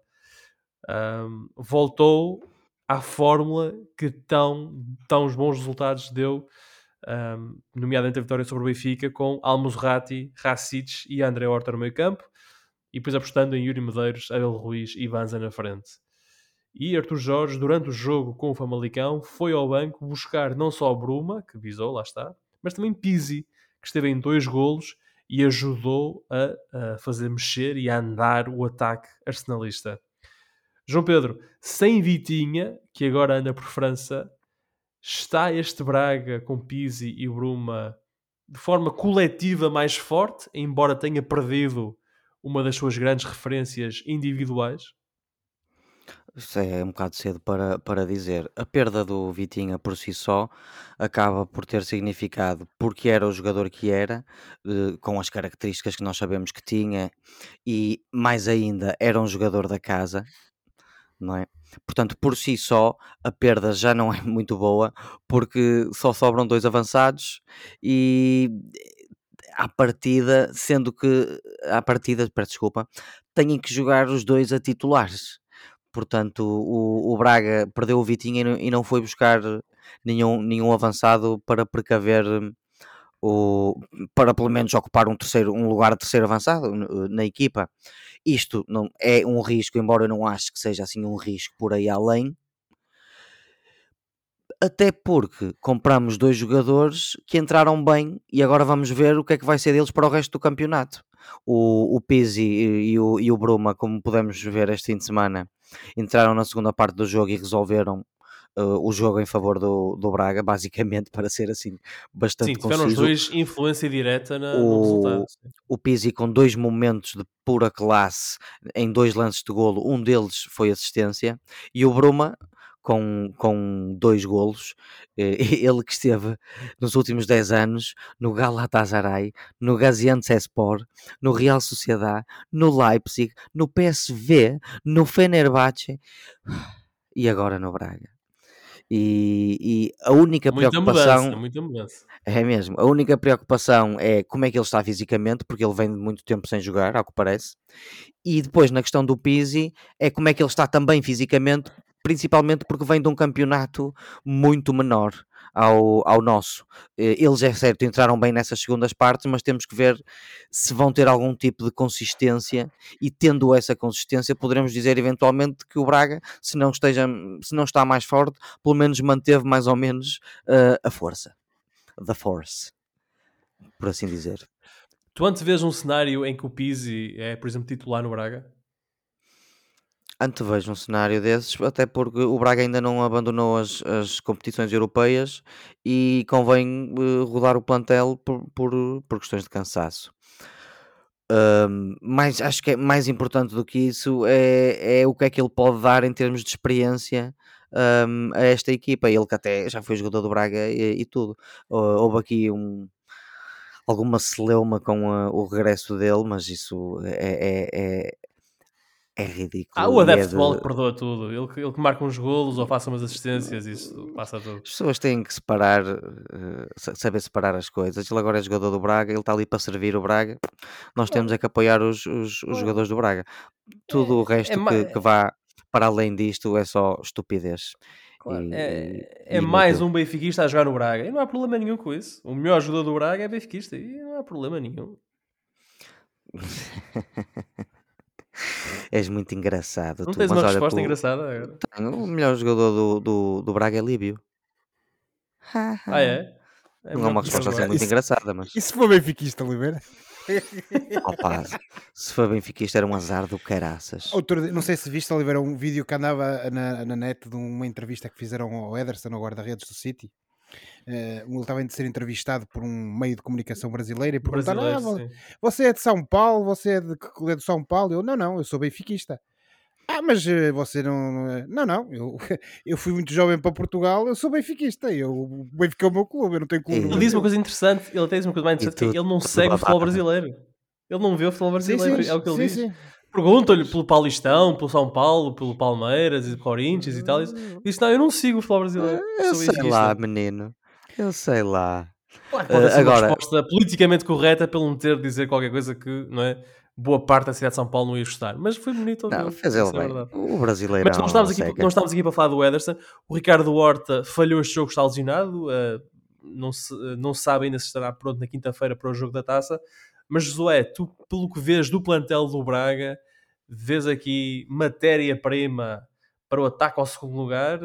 um, voltou à fórmula que tão, tão bons resultados deu, um, nomeadamente a vitória sobre o Benfica, com Almozrati, Racic e André Horta no meio campo, e depois apostando em Yuri Medeiros, Abel Ruiz e Banza na frente. E Arthur Jorge, durante o jogo com o Famalicão, foi ao banco buscar não só Bruma, que visou, lá está, mas também Pizzi, que esteve em dois golos e ajudou a, a fazer mexer e a andar o ataque arsenalista. João Pedro, sem Vitinha, que agora anda por França, está este Braga com Pizzi e Bruma de forma coletiva mais forte, embora tenha perdido uma das suas grandes referências individuais? Isso é um bocado cedo para, para dizer. A perda do Vitinha por si só acaba por ter significado porque era o jogador que era, eh, com as características que nós sabemos que tinha, e mais ainda era um jogador da casa, não é? Portanto, por si só, a perda já não é muito boa, porque só sobram dois avançados e à partida, sendo que à partida, peço desculpa, têm que jogar os dois a titulares. Portanto, o, o Braga perdeu o Vitinho e não, e não foi buscar nenhum, nenhum avançado para precaver o, para pelo menos ocupar um, terceiro, um lugar de terceiro avançado na equipa. Isto não é um risco, embora eu não acho que seja assim um risco por aí além. Até porque compramos dois jogadores que entraram bem e agora vamos ver o que é que vai ser deles para o resto do campeonato. O, o Pizzi e o, e o Bruma, como podemos ver este fim de semana, entraram na segunda parte do jogo e resolveram uh, o jogo em favor do, do Braga, basicamente, para ser assim bastante sim, tiveram conciso. os dois influência direta na, o, no resultado. O Pizzi com dois momentos de pura classe em dois lances de golo, um deles foi assistência, e o Bruma com, com dois golos. Eh, ele que esteve nos últimos 10 anos no Galatasaray, no Gaziantepspor, no Real Sociedade, no Leipzig, no PSV, no Fenerbahçe e agora no Braga. E, e a única muita preocupação mudança, muita mudança. é mesmo, a única preocupação é como é que ele está fisicamente, porque ele vem de muito tempo sem jogar, ao que parece. E depois na questão do Pizzi é como é que ele está também fisicamente, principalmente porque vem de um campeonato muito menor ao, ao nosso. Eh, eles, é certo, entraram bem nessas segundas partes, mas temos que ver se vão ter algum tipo de consistência e tendo essa consistência poderemos dizer eventualmente que o Braga, se não, esteja, se não está mais forte, pelo menos manteve mais ou menos uh, a força. The force, por assim dizer. Tu antes vês um cenário em que o Pizzi é, por exemplo, titular no Braga? Antevejo um cenário desses, até porque o Braga ainda não abandonou as, as competições europeias e convém uh, rodar o plantel por, por, por questões de cansaço. Um, mas acho que é mais importante do que isso é, é o que é que ele pode dar em termos de experiência um, a esta equipa. Ele que até já foi jogador do Braga e, e tudo. Houve aqui um, alguma celeuma com a, o regresso dele, mas isso é, é, é é ridículo. Ah, o adepto é de bola que perdoa tudo. Ele, ele que marca uns golos ou faça umas assistências, isso passa tudo. As pessoas têm que separar, uh, saber separar as coisas. Ele agora é jogador do Braga, ele está ali para servir o Braga. Nós temos é que apoiar os, os, os jogadores do Braga. Tudo é, o resto é, que, que vá para além disto é só estupidez. Claro. E, é, é mais um benfiquista a jogar no Braga. E não há problema nenhum com isso. O melhor jogador do Braga é benfiquista. E não há problema nenhum. És muito engraçado. Não tu. tens uma resposta tu... engraçada agora? Tenho. O melhor jogador do, do, do Braga é Líbio. ah, é? é não é uma resposta assim muito isso, engraçada, mas. E se for benfiquista, Oliveira? Opa, se for benfiquista era um azar do caraças. Outro, não sei se viste, Oliveira, um vídeo que andava na, na net de uma entrevista que fizeram ao Ederson, ao guarda-redes do City. Uh, ele estava a ser entrevistado por um meio de comunicação brasileiro e perguntaram: ah, você é de São Paulo, você é de, é de São Paulo? Eu, não, não, eu sou benfiquista. Ah, mas eh, você não. É? Não, não. Eu, eu fui muito jovem para Portugal, eu sou benfiquista. Eu, o Benfica é o meu clube, eu não tenho clube. Ele diz uma coisa interessante, ele diz uma coisa mais interessante, que ele não segue o futebol brasileiro. Ele não vê o futebol brasileiro, sim, sim, é o que ele sim, diz. Perguntam-lhe pelo Paulistão, pelo São Paulo, pelo Palmeiras e Corinthians e tal. Ele disse: Não, eu não sigo o futebol brasileiro. Eu, eu sei lá, menino. Eu sei lá. Claro, pode uh, agora... uma resposta politicamente correta pelo não ter de dizer qualquer coisa que, não é? boa parte da cidade de São Paulo não ia gostar. Mas foi bonito. Não, fez ele é bem. o brasileiro. Mas não estamos, aqui, não estamos aqui para falar do Ederson. O Ricardo Horta falhou este jogo, está lesionado. Uh, não, se, uh, não sabe ainda se estará pronto na quinta-feira para o jogo da taça. Mas, Josué, tu, pelo que vês do plantel do Braga, vês aqui matéria-prima para o ataque ao segundo lugar?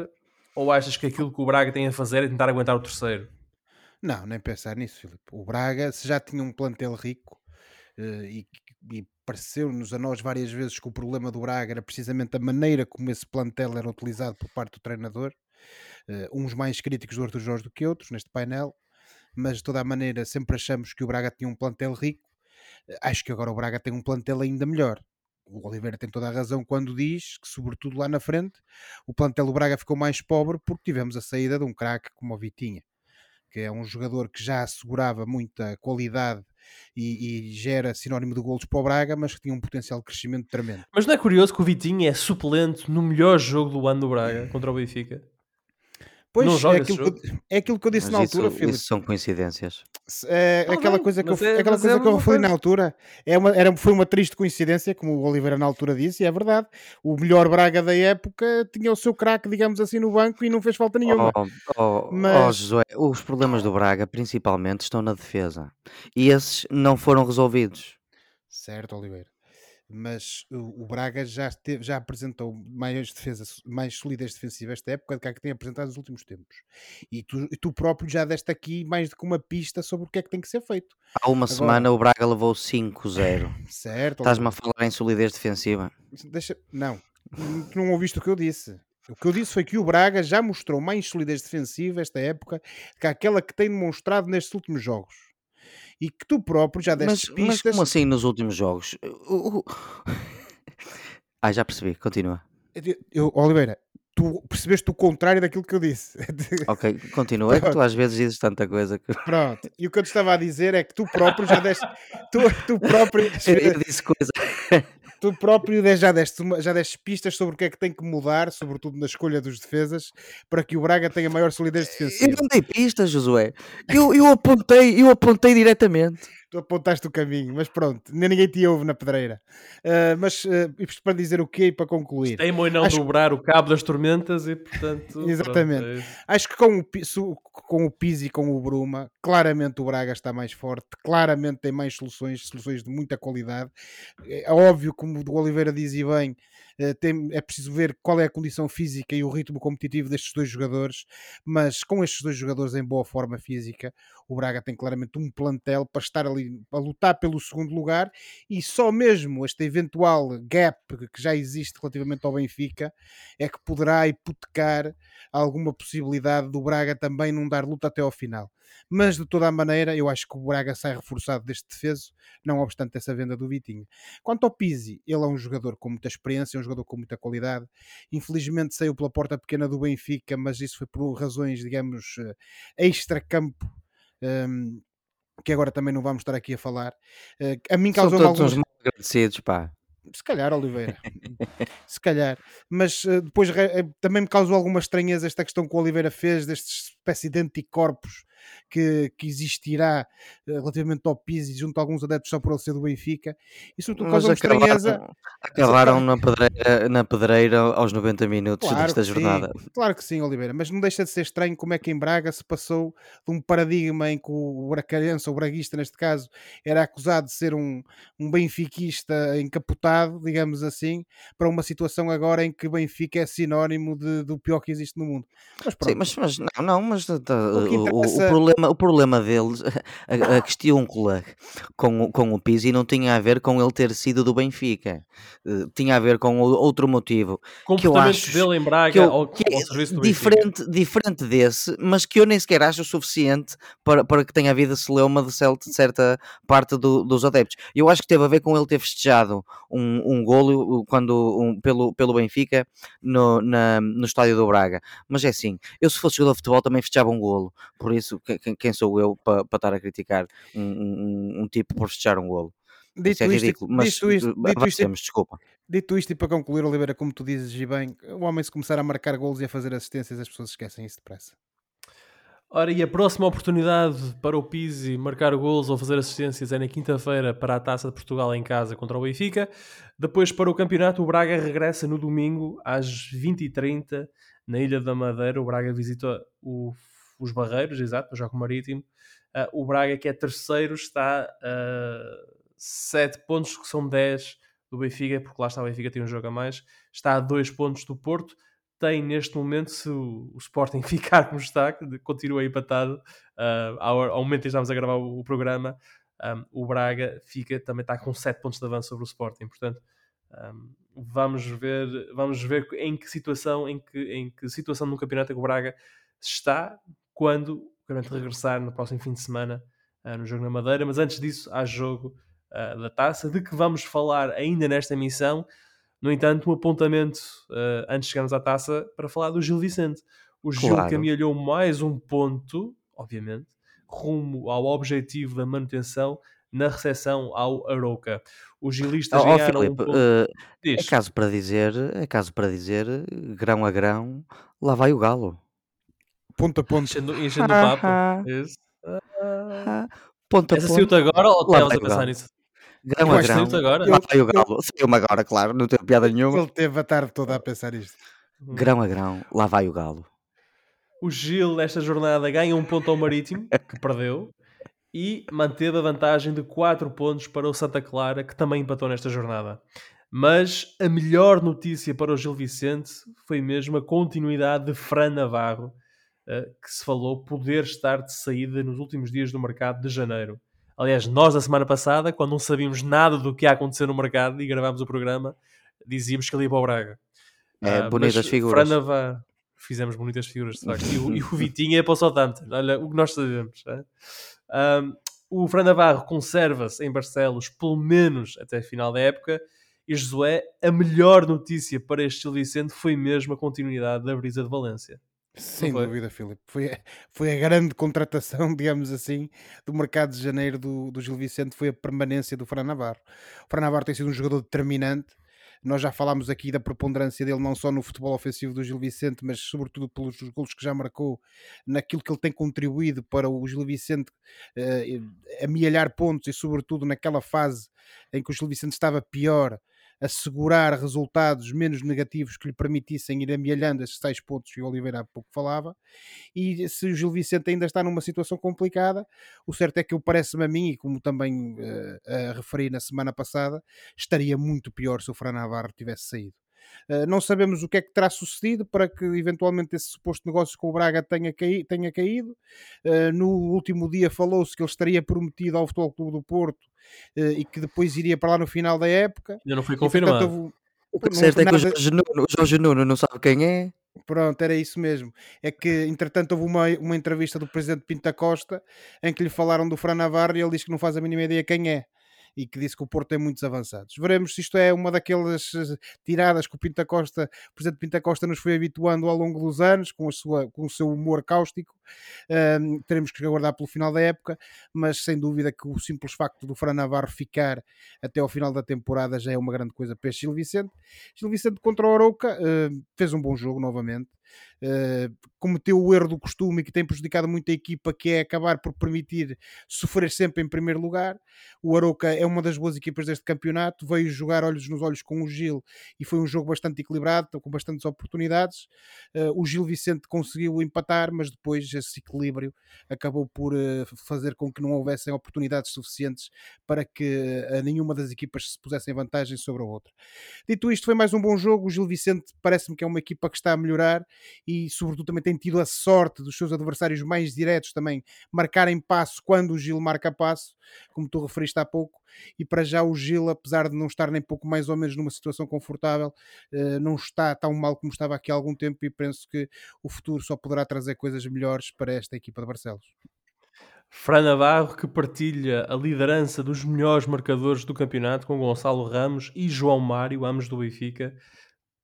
Ou achas que aquilo que o Braga tem a fazer é tentar aguentar o terceiro? Não, nem pensar nisso, Filipe. O Braga, se já tinha um plantel rico uh, e e pareceu-nos a nós várias vezes que o problema do Braga era precisamente a maneira como esse plantel era utilizado por parte do treinador, uh, uns mais críticos do Arthur Jorge do que outros neste painel, mas de toda a maneira sempre achamos que o Braga tinha um plantel rico, acho que agora o Braga tem um plantel ainda melhor. O Oliveira tem toda a razão quando diz que, sobretudo lá na frente, o plantel do Braga ficou mais pobre porque tivemos a saída de um craque como o Vitinha, que é um jogador que já assegurava muita qualidade e, e gera sinónimo de golos para o Braga, mas que tinha um potencial de crescimento tremendo. Mas não é curioso que o Vitinho é suplente no melhor jogo do ano do Braga contra o Benfica? Pois, não é, aquilo que, é aquilo que eu disse mas na isso, altura, Filipe. Isso são coincidências. É, aquela coisa que eu, é, aquela coisa é que eu falei na altura é uma, era, foi uma triste coincidência, como o Oliveira na altura disse, e é verdade. O melhor Braga da época tinha o seu craque, digamos assim, no banco e não fez falta nenhuma. Oh, oh, mas... oh Josué, os problemas do Braga principalmente estão na defesa e esses não foram resolvidos. Certo, Oliveira mas o, Braga já, já apresentou mais defesa, mais solidez defensiva esta época do que a que tem apresentado nos últimos tempos. E tu, tu próprio já deste aqui mais do que uma pista sobre o que é que tem que ser feito. Há uma Agora, semana o Braga levou 5-0. Certo. Estás-me a falar em solidez defensiva? Deixa, não, tu não ouviste o que eu disse. O que eu disse foi que o Braga já mostrou mais solidez defensiva esta época que aquela que tem demonstrado nestes últimos jogos e que tu próprio já deste mas, pistas. Mas como assim nos últimos jogos? ah, já percebi, continua. Eu, eu, Oliveira, tu percebeste o contrário daquilo que eu disse. Ok, continua. tu às vezes dizes tanta coisa que. Pronto, e o que eu te estava a dizer é que tu próprio já deste. Tu, tu próprio. eu disse coisa tu próprio já deste, já deste pistas sobre o que é que tem que mudar, sobretudo na escolha dos defesas, para que o Braga tenha maior solidez defensiva. Eu não dei pistas, Josué. Eu, eu apontei, eu apontei diretamente tu apontaste o caminho, mas pronto, nem ninguém te ouve na pedreira. Uh, mas uh, para dizer o quê e para concluir? Tem em não Acho... dobrar o cabo das tormentas e portanto. Exatamente. Pronto, é Acho que com o, com o Pizzi e com o Bruma, claramente o Braga está mais forte, claramente tem mais soluções, soluções de muita qualidade. É óbvio, como o Oliveira diz e bem, tem, é preciso ver qual é a condição física e o ritmo competitivo destes dois jogadores, mas com estes dois jogadores em boa forma física, o Braga tem claramente um plantel para estar ali a lutar pelo segundo lugar e só mesmo este eventual gap que já existe relativamente ao Benfica é que poderá hipotecar alguma possibilidade do Braga também não dar luta até ao final. Mas de toda a maneira, eu acho que o Braga sai reforçado deste defeso, não obstante essa venda do Vitinho. Quanto ao Pizzi, ele é um jogador com muita experiência, é um jogador com muita qualidade. Infelizmente saiu pela porta pequena do Benfica, mas isso foi por razões, digamos, eh, extra-campo. Um, que agora também não vamos estar aqui a falar. Uh, a mim causou São todos alguns... agradecidos, pá. Se calhar, Oliveira. Se calhar. Mas uh, depois uh, também me causou alguma estranheza esta questão que o Oliveira fez, desta espécie de anticorpos que, que existirá uh, relativamente ao Pizzi junto a alguns adeptos só por ele ser do Benfica. E sobretudo causou estranheza. Acabaram na pedreira, na pedreira aos 90 minutos claro desta jornada. Sim, claro que sim, Oliveira. Mas não deixa de ser estranho como é que em Braga se passou de um paradigma em que o Bracarense, ou o Braguista neste caso, era acusado de ser um, um benfiquista encapotado, digamos assim, para uma situação agora em que Benfica é sinónimo de, do pior que existe no mundo. Mas, Sim, mas, mas não, não, mas tá, o, o, problema, o problema deles, a, a questão com, com o Pizzi não tinha a ver com ele ter sido do Benfica, uh, tinha a ver com outro motivo. Que eu acho dele em Braga que eu, ao, que ao é diferente, diferente desse, mas que eu nem sequer acho o suficiente para, para que tenha havido celeuma de certa parte do, dos adeptos. Eu acho que teve a ver com ele ter festejado um, um golo quando, um, pelo, pelo Benfica no, na, no estádio do Braga. Mas é assim, eu se fosse jogador de futebol também festejava um golo, por isso quem, sou eu para, para estar a criticar um, um, um tipo por festejar um golo? Dito Isso é isto, ridículo, mas dito isto, dito isto, desculpa. Dito isto, e para concluir, Oliveira, como tu dizes, e bem, o homem se começar a marcar golos e a fazer assistências, as pessoas esquecem isso depressa. Ora, e a próxima oportunidade para o Pizzi marcar gols ou fazer assistências é na quinta-feira para a Taça de Portugal em casa contra o Benfica. Depois, para o campeonato, o Braga regressa no domingo às 20h30 na Ilha da Madeira. O Braga visita o, os Barreiros, exato, o Jogo Marítimo. Uh, o Braga, que é terceiro, está a 7 pontos, que são 10 do Benfica, porque lá está o Benfica, tem um jogo a mais. Está a 2 pontos do Porto tem neste momento, se o, o Sporting ficar como está, continua empatado, uh, ao, ao, momento em que estamos a gravar o, o programa, um, o Braga fica, também está com 7 pontos de avanço sobre o Sporting. Portanto, um, vamos ver, vamos ver em que situação, em que, em que situação no campeonato é que o Braga está quando o regressar no próximo fim de semana uh, no jogo na Madeira. Mas antes disso, há jogo uh, da taça, de que vamos falar ainda nesta emissão. No entanto, um apontamento uh, antes de chegarmos à taça para falar do Gil Vicente. O Gil claro. caminhou mais um ponto, obviamente, rumo ao objetivo da manutenção na recepção ao Arouca. Os gilistas oh, ganharam Filipe, um uh, é caso para dizer, é caso para dizer, grão a grão, lá vai o galo. Ponto a ponto. Enchendo, enchendo o papo. ponto a Essa ponto. agora ou estavas a pensar nisso? Grão a grão. agora? Lá vai o galo. Saiu-me agora, claro, não tem piada nenhuma. Ele teve a tarde toda a pensar isto. Grão a grão, lá vai o galo. O Gil, nesta jornada, ganha um ponto ao Marítimo, que perdeu, e manteve a vantagem de 4 pontos para o Santa Clara, que também empatou nesta jornada. Mas a melhor notícia para o Gil Vicente foi mesmo a continuidade de Fran Navarro, que se falou poder estar de saída nos últimos dias do mercado de janeiro. Aliás, nós na semana passada, quando não sabíamos nada do que ia acontecer no mercado e gravámos o programa, dizíamos que ele ia para o Braga. É, uh, bonitas figuras. Franava, fizemos bonitas figuras, de facto. E o, e o Vitinho é para o Southampton. Olha, o que nós sabemos. É? Um, o Fran Navarro conserva-se em Barcelos pelo menos até a final da época. E Josué, a melhor notícia para este Vicente foi mesmo a continuidade da brisa de Valência. Sem dúvida, Filipe. Foi, a- foi a grande contratação, digamos assim, do mercado de janeiro do, do Gil Vicente, foi a permanência do Fran Navarro. O Fran Navarro tem sido um jogador determinante. Nós já falámos aqui da preponderância dele, não só no futebol ofensivo do Gil Vicente, mas sobretudo pelos golos que já marcou, naquilo que ele tem contribuído para o Gil Vicente eh, amealhar pontos e, sobretudo, naquela fase em que o Gil Vicente estava pior assegurar resultados menos negativos que lhe permitissem ir amealhando esses seis pontos que o Oliveira há pouco falava. E se o Gil Vicente ainda está numa situação complicada, o certo é que parece-me a mim, e como também uh, referi na semana passada, estaria muito pior se o Fran Navarro tivesse saído. Uh, não sabemos o que é que terá sucedido para que eventualmente esse suposto negócio com o Braga tenha, caí tenha caído. Uh, no último dia falou-se que ele estaria prometido ao Futebol Clube do Porto uh, e que depois iria para lá no final da época. Ainda não foi confirmado. E, portanto, o certo é que o Jorge, Nuno, o Jorge Nuno não sabe quem é. Pronto, era isso mesmo. É que, entretanto, houve uma, uma entrevista do presidente Pinta Costa em que lhe falaram do Fran Navarro e ele diz que não faz a mínima ideia quem é e que disse que o Porto tem muitos avançados. Veremos se isto é uma daquelas eh, tiradas que o Pinta Costa, o Presidente Pinta Costa nos foi habituando ao longo dos anos, com, a sua, com o seu humor cáustico. Um, teremos que aguardar pelo final da época, mas sem dúvida que o simples facto do Fran Navarro ficar até ao final da temporada já é uma grande coisa para este Gil Vicente. Gil Vicente contra o Arouca uh, fez um bom jogo novamente. Uh, cometeu o erro do costume que tem prejudicado muito a equipa, que é acabar por permitir sofrer sempre em primeiro lugar. O Aroca é uma das boas equipas deste campeonato, veio jogar olhos nos olhos com o Gil e foi um jogo bastante equilibrado, com bastantes oportunidades. Uh, o Gil Vicente conseguiu empatar, mas depois esse equilíbrio acabou por uh, fazer com que não houvessem oportunidades suficientes para que nenhuma das equipas se pusessem vantagem sobre a outra. Dito isto, foi mais um bom jogo. O Gil Vicente parece-me que é uma equipa que está a melhorar e, sobretudo, também tem tido a sorte dos seus adversários mais diretos também marcarem passo quando o Gil marca passo, como tu referiste há pouco. E para já o Gil, apesar de não estar nem pouco mais ou menos numa situação confortável, uh, não está tão mal como estava aqui há algum tempo. E penso que o futuro só poderá trazer coisas melhores para esta equipa de Barcelos. Fran Navarro que partilha a liderança dos melhores marcadores do campeonato com Gonçalo Ramos e João Mário, ambos do Benfica,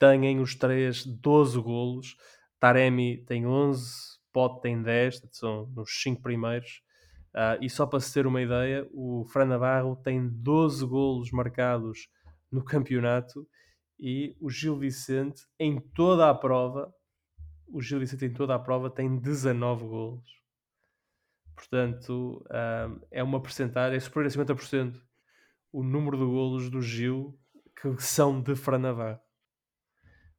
têm os três 12 golos. Taremi tem 11, Pote tem 10, são os 5 primeiros. Uh, e só para se ter uma ideia, o Fran Navarro tem 12 golos marcados no campeonato e o Gil Vicente em toda a prova, o Gil Vicente em toda a prova tem 19 golos. Portanto, um, é uma porcentagem, é superior a 50% o número de golos do Gil que são de Fran Navarro.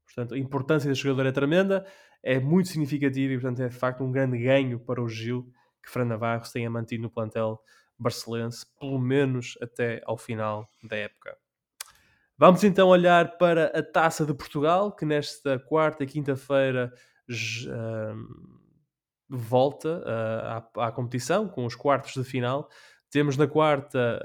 Portanto, a importância deste jogador é tremenda, é muito significativa e, portanto, é de facto um grande ganho para o Gil que Fran Navarro se tenha mantido no plantel barcelense, pelo menos até ao final da época. Vamos então olhar para a Taça de Portugal, que nesta quarta e quinta-feira volta uh, à, à, competição com os quartos de final. Temos na quarta,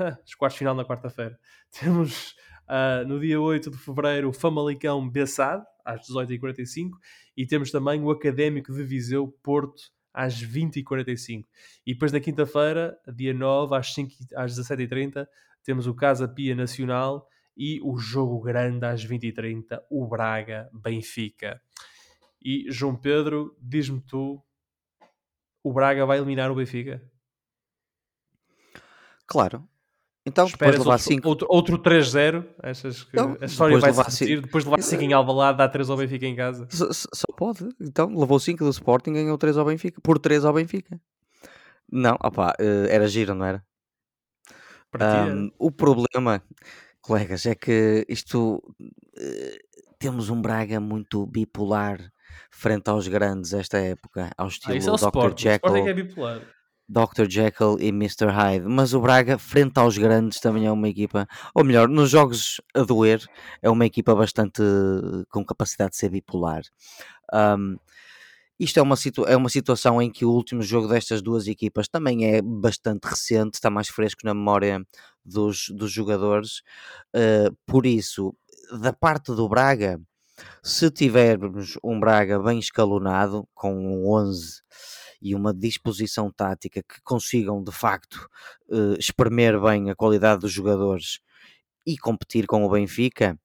uh, os quartos de final na quarta-feira. Temos uh, no dia 8 de fevereiro o Famalicão Bessade, às 18h45, e temos também o Académico de Viseu Porto, às 20h45. E depois na quinta-feira, dia 9, às, 5, às 17h30, temos o Casa Pia Nacional e o jogo grande às 20h30, o Braga Benfica. E João Pedro, diz-me tu, o Braga vai eliminar o Benfica? Claro. Então, Esperas depois de levar 5... Outro, outro, outro 3-0? Achas que não, a história vai se repetir? Depois de levar 5 em Alvalade, dá 3 ao Benfica em casa? Só, só pode. Então, levou 5 do Sporting, e ganhou 3 ao Benfica. Por 3 ao Benfica. Não, opá, eh, era giro, não era? Um, o problema, colegas, é que isto... Uh, temos um Braga muito bipolar frente aos grandes esta época, ao estilo ah, é Dr. Sport. Jekyll. O é bipolar. Dr. Jekyll e Mr. Hyde, mas o Braga, frente aos grandes, também é uma equipa, ou melhor, nos jogos a doer, é uma equipa bastante com capacidade de ser bipolar. Um, isto é uma, é uma situação em que o último jogo destas duas equipas também é bastante recente, está mais fresco na memória dos, dos jogadores, uh, por isso, da parte do Braga, se tivermos um Braga bem escalonado, com um 11 e uma disposição tática que consigam de facto uh, espremer bem a qualidade dos jogadores e competir com o Benfica,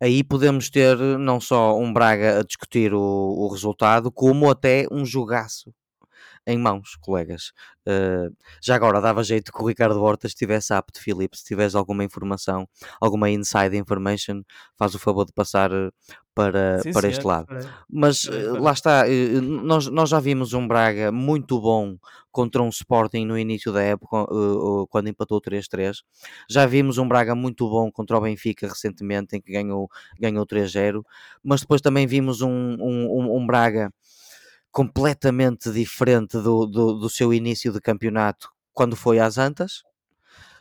aí podemos ter não só um Braga a discutir o, o resultado, como até um jogaço em mãos, colegas. Uh, já agora dava jeito que o Ricardo Horta estivesse apto, Filipe, se tiveres alguma informação, alguma inside information, faz o favor de passar eh, para, sim, para este é, lado. Mas é, lá está, nós, nós já vimos um Braga muito bom contra um Sporting no início da época, quando empatou 3-3. Já vimos um Braga muito bom contra o Benfica recentemente, em que ganhou, ganhou 3-0. Mas depois também vimos um, um, um Braga completamente diferente do, do, do seu início de campeonato quando foi às Antas.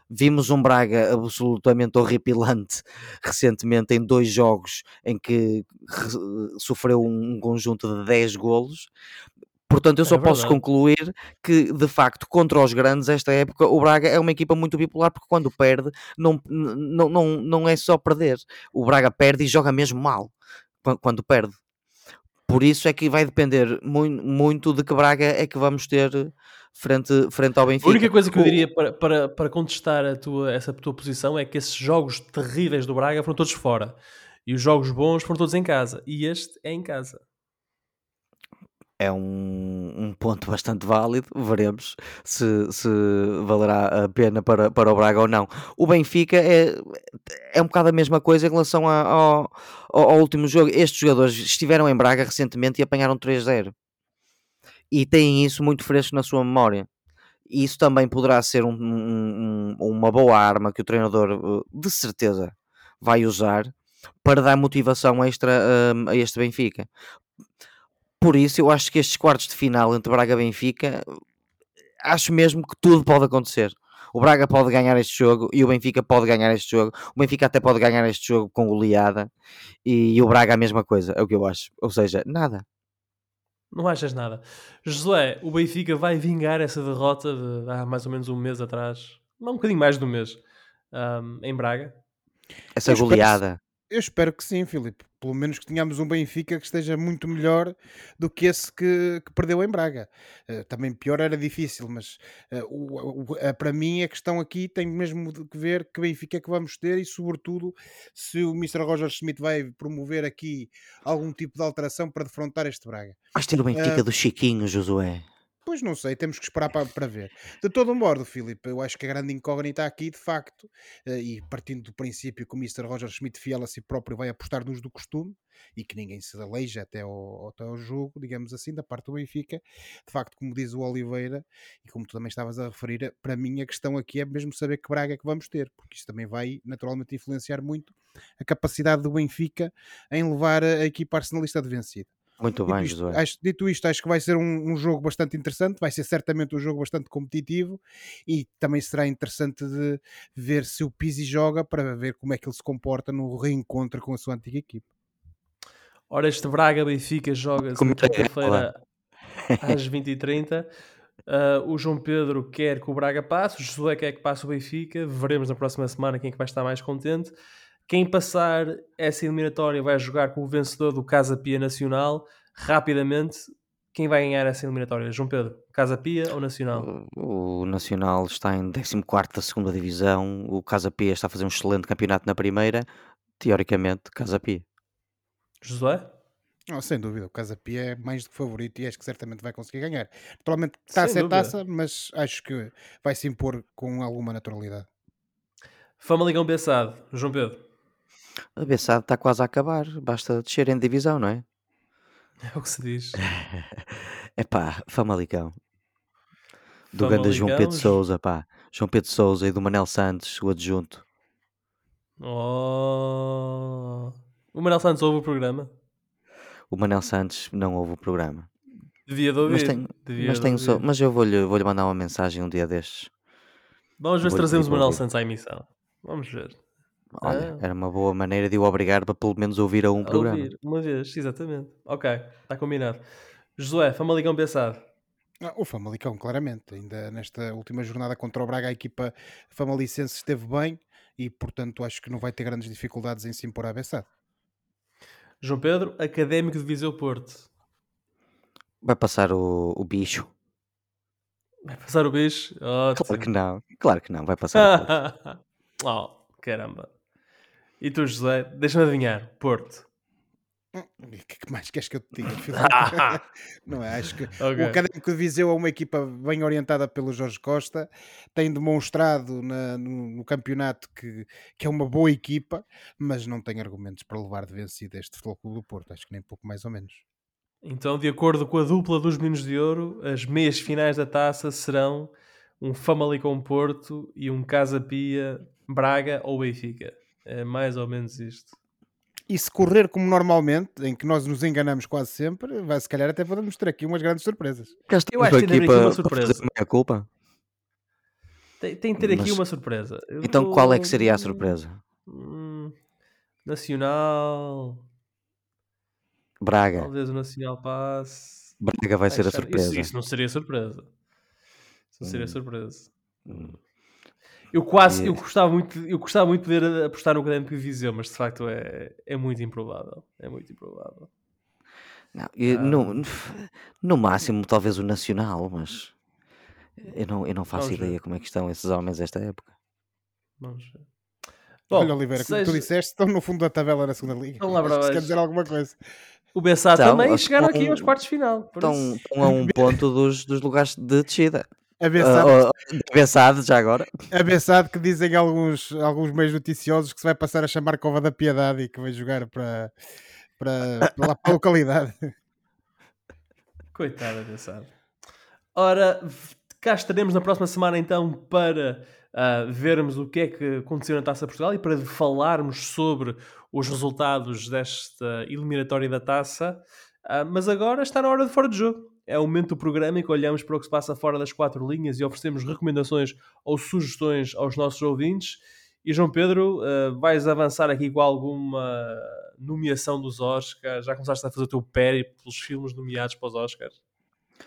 Vimos um Braga absolutamente horripilante recentemente em dois jogos em que sofreu um conjunto de 10 golos. Portanto, eu só é posso concluir que, de facto, contra os grandes, esta época, o Braga é uma equipa muito bipolar, porque quando perde, não, não, não, não é só perder. O Braga perde e joga mesmo mal quando perde. Por isso é que vai depender muito, muito de que Braga é que vamos ter frente, frente ao Benfica. A única coisa que eu diria para, para, para contestar a tua, essa tua posição é que esses jogos terríveis do Braga foram todos fora. E os jogos bons foram todos em casa. E este é em casa é um, um, ponto bastante válido. Veremos se, se valerá a pena para, para o Braga ou não. O Benfica é, é um bocado a mesma coisa em relação a, ao, ao, último jogo. Estes jogadores estiveram em Braga recentemente e apanharam 3-0 e têm isso muito fresco na sua memória. Isso também poderá ser um, um, uma boa arma que o treinador eh, de certeza vai usar para dar motivação extra a, a este Benfica por isso, eu acho que estes quartos de final entre Braga e Benfica, acho mesmo que tudo pode acontecer. O Braga pode ganhar este jogo e o Benfica pode ganhar este jogo. O Benfica até pode ganhar este jogo com goleada e o Braga a mesma coisa, é o que eu acho. Ou seja, nada. Não achas nada. Josué, o Benfica vai vingar essa derrota de há mais ou menos um mês atrás, não um bocadinho mais de um mês, um, em Braga? Essa goleada. Eu espero que sim, Filipe. Pelo menos que tenhamos um Benfica que esteja muito melhor do que esse que, que perdeu em Braga. Uh, também pior era difícil, mas uh, o, o, uh, para mim a questão aqui tem mesmo que ver que Benfica é que vamos ter e, sobretudo, se o Mr. Roger Schmidt vai promover aqui algum tipo de alteração para defrontar este Braga. Vais ter o Benfica do Chiquinho, Josué. Pois não sei, temos que esperar para, para ver. De todo modo, Filipe, eu acho que a grande incógnita aqui, de facto, eh, e partindo do princípio que o Mr. Roger Schmidt, fiel a si próprio, vai apostar nos do costume e que ninguém se aleija até ao, até ao jogo, digamos assim, da parte do Benfica, de facto, como diz o Oliveira, e como tu também estavas a referir, para mim a questão aqui é mesmo saber que Braga é que vamos ter, porque isso também vai naturalmente influenciar muito a capacidade do Benfica em levar a equipa arsenalista de vencida. Muito dito bem, isto, Josué. acho, dito isto, acho que vai ser um, um, jogo bastante interessante, vai ser certamente um jogo bastante competitivo e também será interessante de ver se o Pizzi joga para ver como é que ele se comporta no reencontro com a sua antiga equipe. Ora, este Braga Benfica joga-se na quinta-feira às 20h30. Uh, o João Pedro quer que o Braga passe, o Josué quer que passe o Benfica. Veremos na próxima semana quem é que vai estar mais contente. Quem passar essa eliminatória vai jogar com o vencedor do Casa Pia Nacional. Rapidamente, quem vai ganhar essa eliminatória? João Pedro, Casa Pia ou Nacional? O, Nacional está em 14 da segunda divisão. O Casa Pia está a fazer um excelente campeonato na primeira. Teoricamente, Casa Pia. Josué? Oh, sem dúvida, o Casa Pia é mais do que favorito e acho que certamente vai conseguir ganhar. Naturalmente, taça é taça, mas acho que vai se impor com alguma naturalidade. Famalicão Bessado, João Pedro. A Bessade está quase a acabar, basta descer em divisão, não é? É o que se diz. é pá, Famalicão. Do grande João Pedro Souza, pá. João Pedro Souza e do Manel Santos, o adjunto. Oh. O Manel Santos ouve o programa? O Manel Santos não ouve o programa. Devia de ouvir. Mas, tenho, mas, tenho só, mas eu vou-lhe vou mandar uma mensagem um dia destes. Vamos ver se trazemos o Manel Santos à emissão. Vamos ver. Olha, ah. era uma boa maneira de o obrigar para pelo menos ouvir a um a programa. Ouvir, uma vez, exatamente. Ok, está combinado. Josué, Famalicão pensado. Ah, o Famalicão, claramente. Ainda nesta última jornada contra o Braga, a equipa famalicense esteve bem e, portanto, acho que não vai ter grandes dificuldades em se impor à Bessade. João Pedro, Académico de Viseu Porto. Vai passar o, o bicho. Vai passar o bicho? Ótimo. Claro que não, claro que não, vai passar o oh, caramba. E tu, José, deixa-me adivinhar, Porto. O que mais queres que eu te diga? não é? Acho que okay. o Académico de Viseu é uma equipa bem orientada pelo Jorge Costa, tem demonstrado na, no, no, campeonato que, que é uma boa equipa, mas não tem argumentos para levar de vencida este Clube do Porto, acho que nem pouco mais ou menos. Então, de acordo com a dupla dos Minos de Ouro, as meias finais da taça serão um Famalicão Porto e um Casa Pia Braga ou Benfica. É mais ou menos isto. E se correr como normalmente, em que nós nos enganamos quase sempre, vai se calhar até podemos ter aqui umas grandes surpresas. Eu acho que tem aqui uma surpresa. A culpa? Tem, tem que ter aqui Mas... uma surpresa. Eu então vou... qual é que seria a surpresa? Hum, nacional. Braga. Talvez o Nacional passe. Braga vai ser a surpresa. Isso, isso, não seria surpresa. Isso não seria hum. surpresa. Hum. Eu quase, eu gostava muito, eu gostava muito de poder apostar no Académico de Viseu, mas de facto é, é muito improvável. É muito improvável. Não, eu, ah. no, no máximo talvez o Nacional, mas eu não, eu não faço Vamos ideia ver. como é que estão esses homens esta época. Vamos ver. Bom, Olha, Oliveira, seja... como tu disseste, estão no fundo da tabela na segunda liga. Estão lá para baixo. quer dizer alguma coisa. O Bessá então, também chegaram aqui aos quartos de final. Estão, estão a um ponto dos, dos lugares de descida. Abençado. Uh, abençado, já agora. Abençado que dizem alguns, alguns meios noticiosos que se vai passar a chamar Cova da Piedade e que vai jogar para, para, para lá para a localidade. Coitado, abençado. Ora, cá estaremos na próxima semana então para uh, vermos o que é que aconteceu na Taça Portugal e para falarmos sobre os resultados desta eliminatória da Taça. Uh, mas agora está na hora de fora de jogo é o momento do programa em que olhamos para o que se passa fora das quatro linhas e oferecemos recomendações ou sugestões aos nossos ouvintes. E João Pedro, uh, vais avançar aqui com alguma nomeação dos Oscars? Já começaste a fazer o teu périplo pelos filmes nomeados para os Oscars?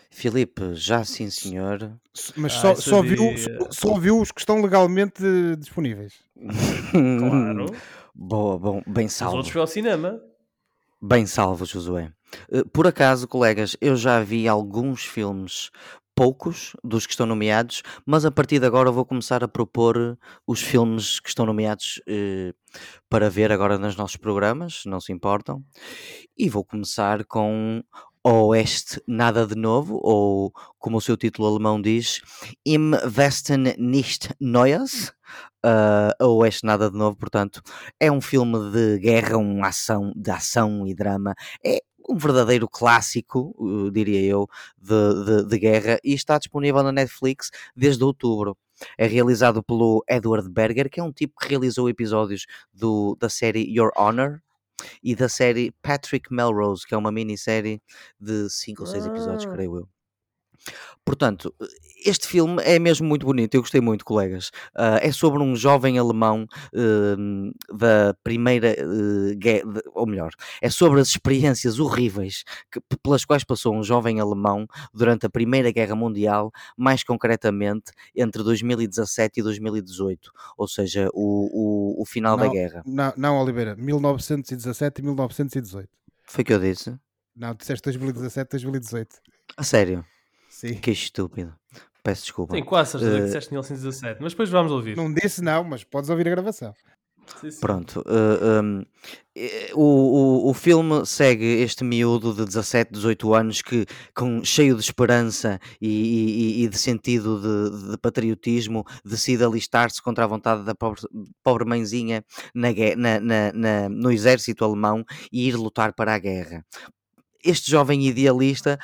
Filipe, já sim senhor. Mas só, ah, só, viu, só, só, viu os que estão legalmente disponíveis. Claro. Boa, bom, bem salvo. Os outros foi ao cinema. Bem salvo, Josué. Eh, por acaso, colegas, eu já vi alguns filmes, poucos dos que estão nomeados, mas a partir de agora vou começar a propor os filmes que estão nomeados eh, para ver agora nos nossos programas, não se importam. E vou começar com Oeste Nada de Novo, ou como o seu título alemão diz, Im Westen nicht Neues. Uh, Oeste Nada de Novo, portanto, é um filme de guerra, uma ação, de ação e drama. É um verdadeiro clássico, uh, diria eu, de, de, de, guerra e está disponível na Netflix desde outubro. É realizado pelo Edward Berger, que é um tipo que realizou episódios do, da série Your Honor, e da série Patrick Melrose, que é uma minissérie de 5 ou 6 episódios, ah. creio eu. Portanto, este filme é mesmo muito bonito, eu gostei muito, colegas. Uh, é sobre um jovem alemão uh, da primeira uh, guerra, ou melhor, é sobre as experiências horríveis que, pelas quais passou um jovem alemão durante a Primeira Guerra Mundial, mais concretamente entre 2017 e 2018, ou seja, o, o, o final não, da guerra. Não, não, Oliveira, 1917 e 1918. Foi o que eu disse? Não, disseste 2017, 2018. A sério? Sim. Que estúpido. Peço desculpa. Tenho quase certeza uh, que disseste 1917, mas depois vamos ouvir. Não disse não, mas podes ouvir a gravação. Sim, sim. Pronto. Uh, um, o, o, o filme segue este miúdo de 17, 18 anos que, com, cheio de esperança e, e, e de sentido de, de, patriotismo, decide alistar-se contra a vontade da pobre, pobre mãezinha na, na, na, na, no exército alemão e ir lutar para a guerra. Este jovem idealista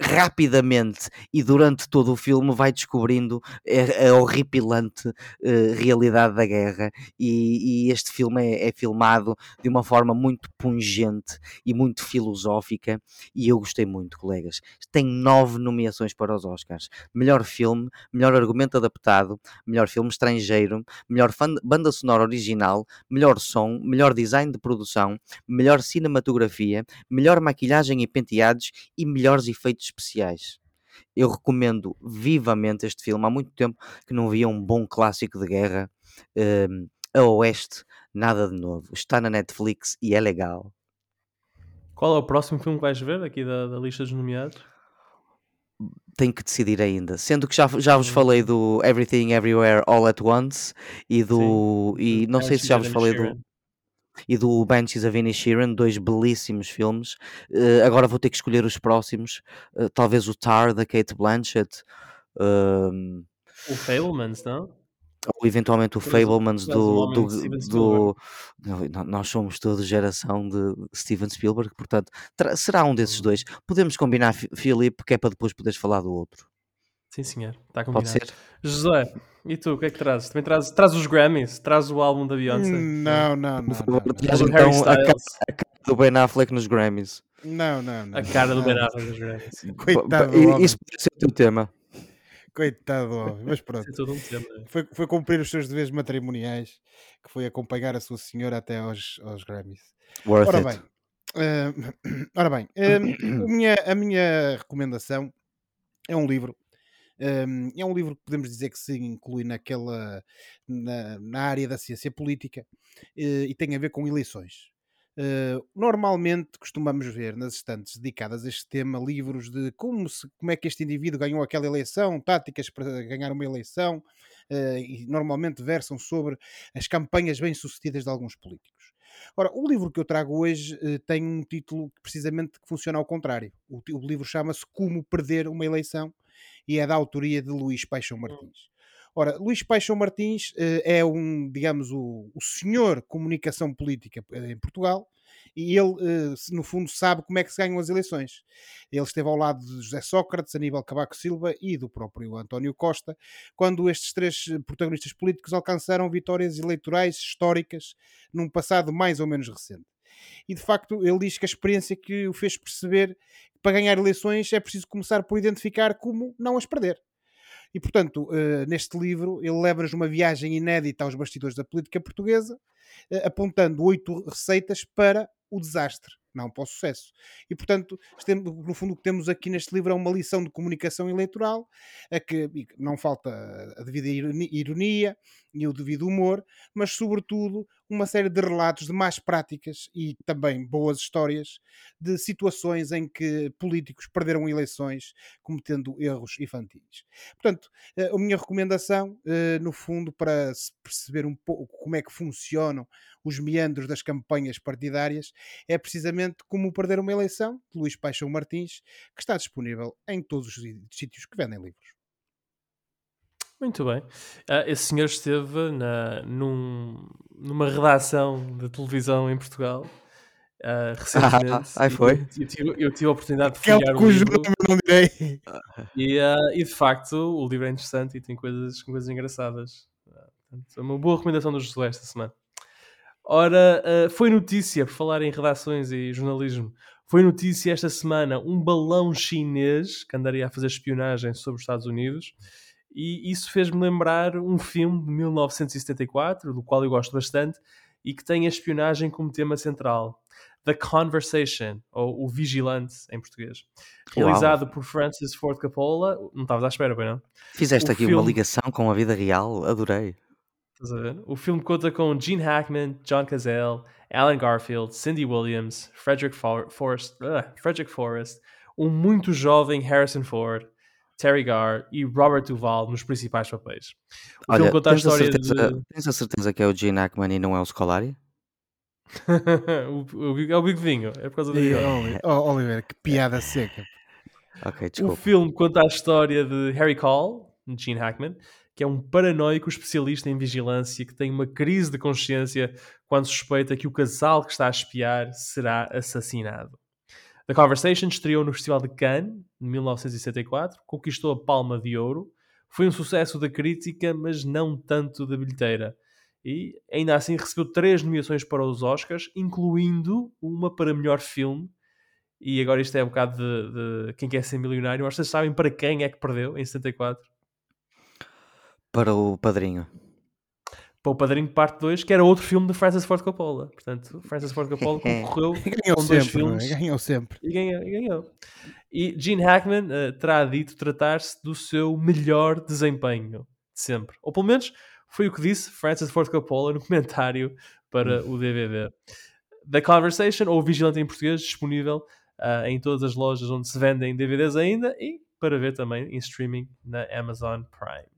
rapidamente e durante todo o filme vai descobrindo a, a horripilante uh, realidade da guerra e, e este filme é, é, filmado de uma forma muito pungente e muito filosófica e eu gostei muito, colegas. Tem nove nomeações para os Oscars. Melhor filme, melhor argumento adaptado, melhor filme estrangeiro, melhor banda sonora original, melhor som, melhor design de produção, melhor cinematografia, melhor maquilhagem e penteados e melhores efeitos especiais. Eu recomendo vivamente este filme. Há muito tempo que não via um bom clássico de guerra. Um, a Oeste, nada de novo. Está na Netflix e é legal. Qual é o próximo filme que vais ver aqui da, da lista dos nomeados? Tenho que decidir ainda. Sendo que já, já vos falei do Everything Everywhere All at Once e do. Sim. E não sei se já vos falei do e do Banshees of Inisherin, dois belíssimos filmes. Uh, agora vou ter que escolher os próximos, uh, talvez o Tar da Kate Blanchett. Uh, o Fablemans, não? Ou eventualmente o Fablemans do, do, do, do, Nós somos toda geração de Steven Spielberg, portanto, será um desses hum. dois. Podemos combinar, Filipe, que é para depois poderes falar do outro. Sim, senhor. Está combinado. Pode ser? José, e tu, o que é que trazes? Também traz, traz os Grammys? Traz o álbum da Beyoncé? Não, não, não. não, Traz então a cara, a cara do Ben Affleck nos Grammys. Não, não, não. A cara do Ben Affleck nos Grammys. Coitado Isso pode ser o teu tema. Coitado homem. Mas pronto. Um tema. Foi, foi cumprir os seus deveres matrimoniais, que foi acompanhar a sua senhora até aos, aos Grammys. Worth ora it. bem, uh, ora bem uh, a, minha, a minha recomendação é um livro um, é um livro que podemos dizer que se inclui naquela na, na área da ciência política uh, e tem a ver com eleições. Uh, normalmente costumamos ver nas estantes dedicadas a este tema livros de como, se, como é que este indivíduo ganhou aquela eleição, táticas para ganhar uma eleição, uh, e normalmente versam sobre as campanhas bem-sucedidas de alguns políticos. Ora, o livro que eu trago hoje uh, tem um título que precisamente funciona ao contrário. O, o livro chama-se Como Perder uma Eleição e é da autoria de Luís Paixão hum. Martins. Ora, Luís Paixão Martins uh, é um, digamos, o, o senhor comunicação política eh, em Portugal e ele, uh, no fundo, sabe como é que se ganham as eleições. Ele esteve ao lado de José Sócrates, Aníbal Cavaco Silva e do próprio António Costa, quando estes três protagonistas políticos alcançaram vitórias eleitorais históricas num passado mais ou menos recente. E de facto ele diz que a experiência que o fez perceber que para ganhar eleições é preciso começar por identificar como não as perder. E, portanto, uh, neste livro, ele leva-nos uma viagem inédita aos bastidores da política portuguesa, uh, apontando oito receitas para o desastre não para o sucesso. E, portanto, no fundo, o que temos aqui neste livro é uma lição de comunicação eleitoral, a que não falta a devida ironia e o devido humor, mas, sobretudo, uma série de relatos de más práticas e também boas histórias de situações em que políticos perderam eleições cometendo erros infantis. Portanto, eh, a minha recomendação, eh, no fundo, para perceber um pouco como é que funcionam os meandros das campanhas partidárias, é precisamente Como Perder uma Eleição, de Luís Paixão Martins, que está disponível em todos os sítios que vendem livros. Muito bem. Uh, esse senhor esteve na, num, numa redação de televisão em Portugal uh, recentemente. Ah, foi? Eu, eu, tive, eu, tive, a oportunidade de folhear o livro. não direi. E, uh, e de facto o livro é interessante e tem coisas, coisas engraçadas. Portanto, é uma boa recomendação do Josué esta semana. Ora, uh, foi notícia, por falar em redações e jornalismo, foi notícia esta semana um balão chinês que andaria a fazer espionagem sobre os Estados Unidos e isso fez-me lembrar um filme de 1974, do qual eu gosto bastante e que tem a espionagem como tema central. The Conversation, ou O Vigilante, em português. Realizado Uau. por Francis Ford Coppola. Não estavas à espera, bem não? Fizeste o aqui filme... uma ligação com a vida real, adorei. Estás a ver? O filme conta com Gene Hackman, John Cazale, Alan Garfield, Cindy Williams, Frederick, For Forrest, uh, Frederick Forrest, um muito jovem Harrison Ford, Terry Garr e Robert Duvall nos principais papéis. O Olha, filme conta a história a certeza, de... Tens a certeza que é o Gene Hackman e não é o Scolari? o, o, é o bigodinho, é por causa do Oliver, oh, Oliver, que piada seca. Ok, desculpa. O filme conta a história de Harry Call, Gene Hackman, que é um paranoico especialista em vigilância que tem uma crise de consciência quando suspeita que o casal que está a espiar será assassinado. The Conversation estreou no Festival de Cannes, em 1964, conquistou a Palma de Ouro, foi um sucesso da crítica, mas não tanto da bilheteira. E ainda assim recebeu três nomeações para os Oscars, incluindo uma para melhor filme. E agora isto é um bocado de, de quem quer ser milionário. Vocês sabem para quem é que perdeu em 74? para o Padrinho. Para o Padrinho Parte 2, que era outro filme de Francis Ford Coppola. Portanto, Francis Ford Coppola concorreu com dois sempre, filmes. É? Ganhou sempre. E ganhou. E, ganhou. e Gene Hackman uh, terá dito tratar-se do seu melhor desempenho de sempre. Ou pelo menos foi o que disse Francis Ford Coppola no comentário para o DVD. The Conversation, ou Vigilante em português, disponível uh, em todas as lojas onde se vendem DVDs ainda e para ver também em streaming na Amazon Prime.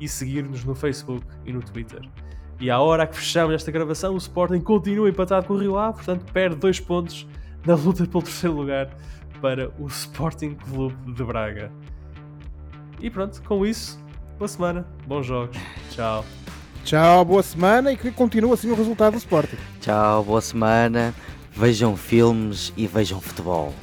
e seguir-nos no Facebook e no Twitter. E à hora que fechamos esta gravação, o Sporting continua empatado com o Rio Ave, portanto perde dois pontos na luta pelo terceiro lugar para o Sporting Clube de Braga. E pronto, com isso, boa semana, bons jogos, tchau. Tchau, boa semana e que continue assim o resultado do Sporting. Tchau, boa semana, vejam filmes e vejam futebol.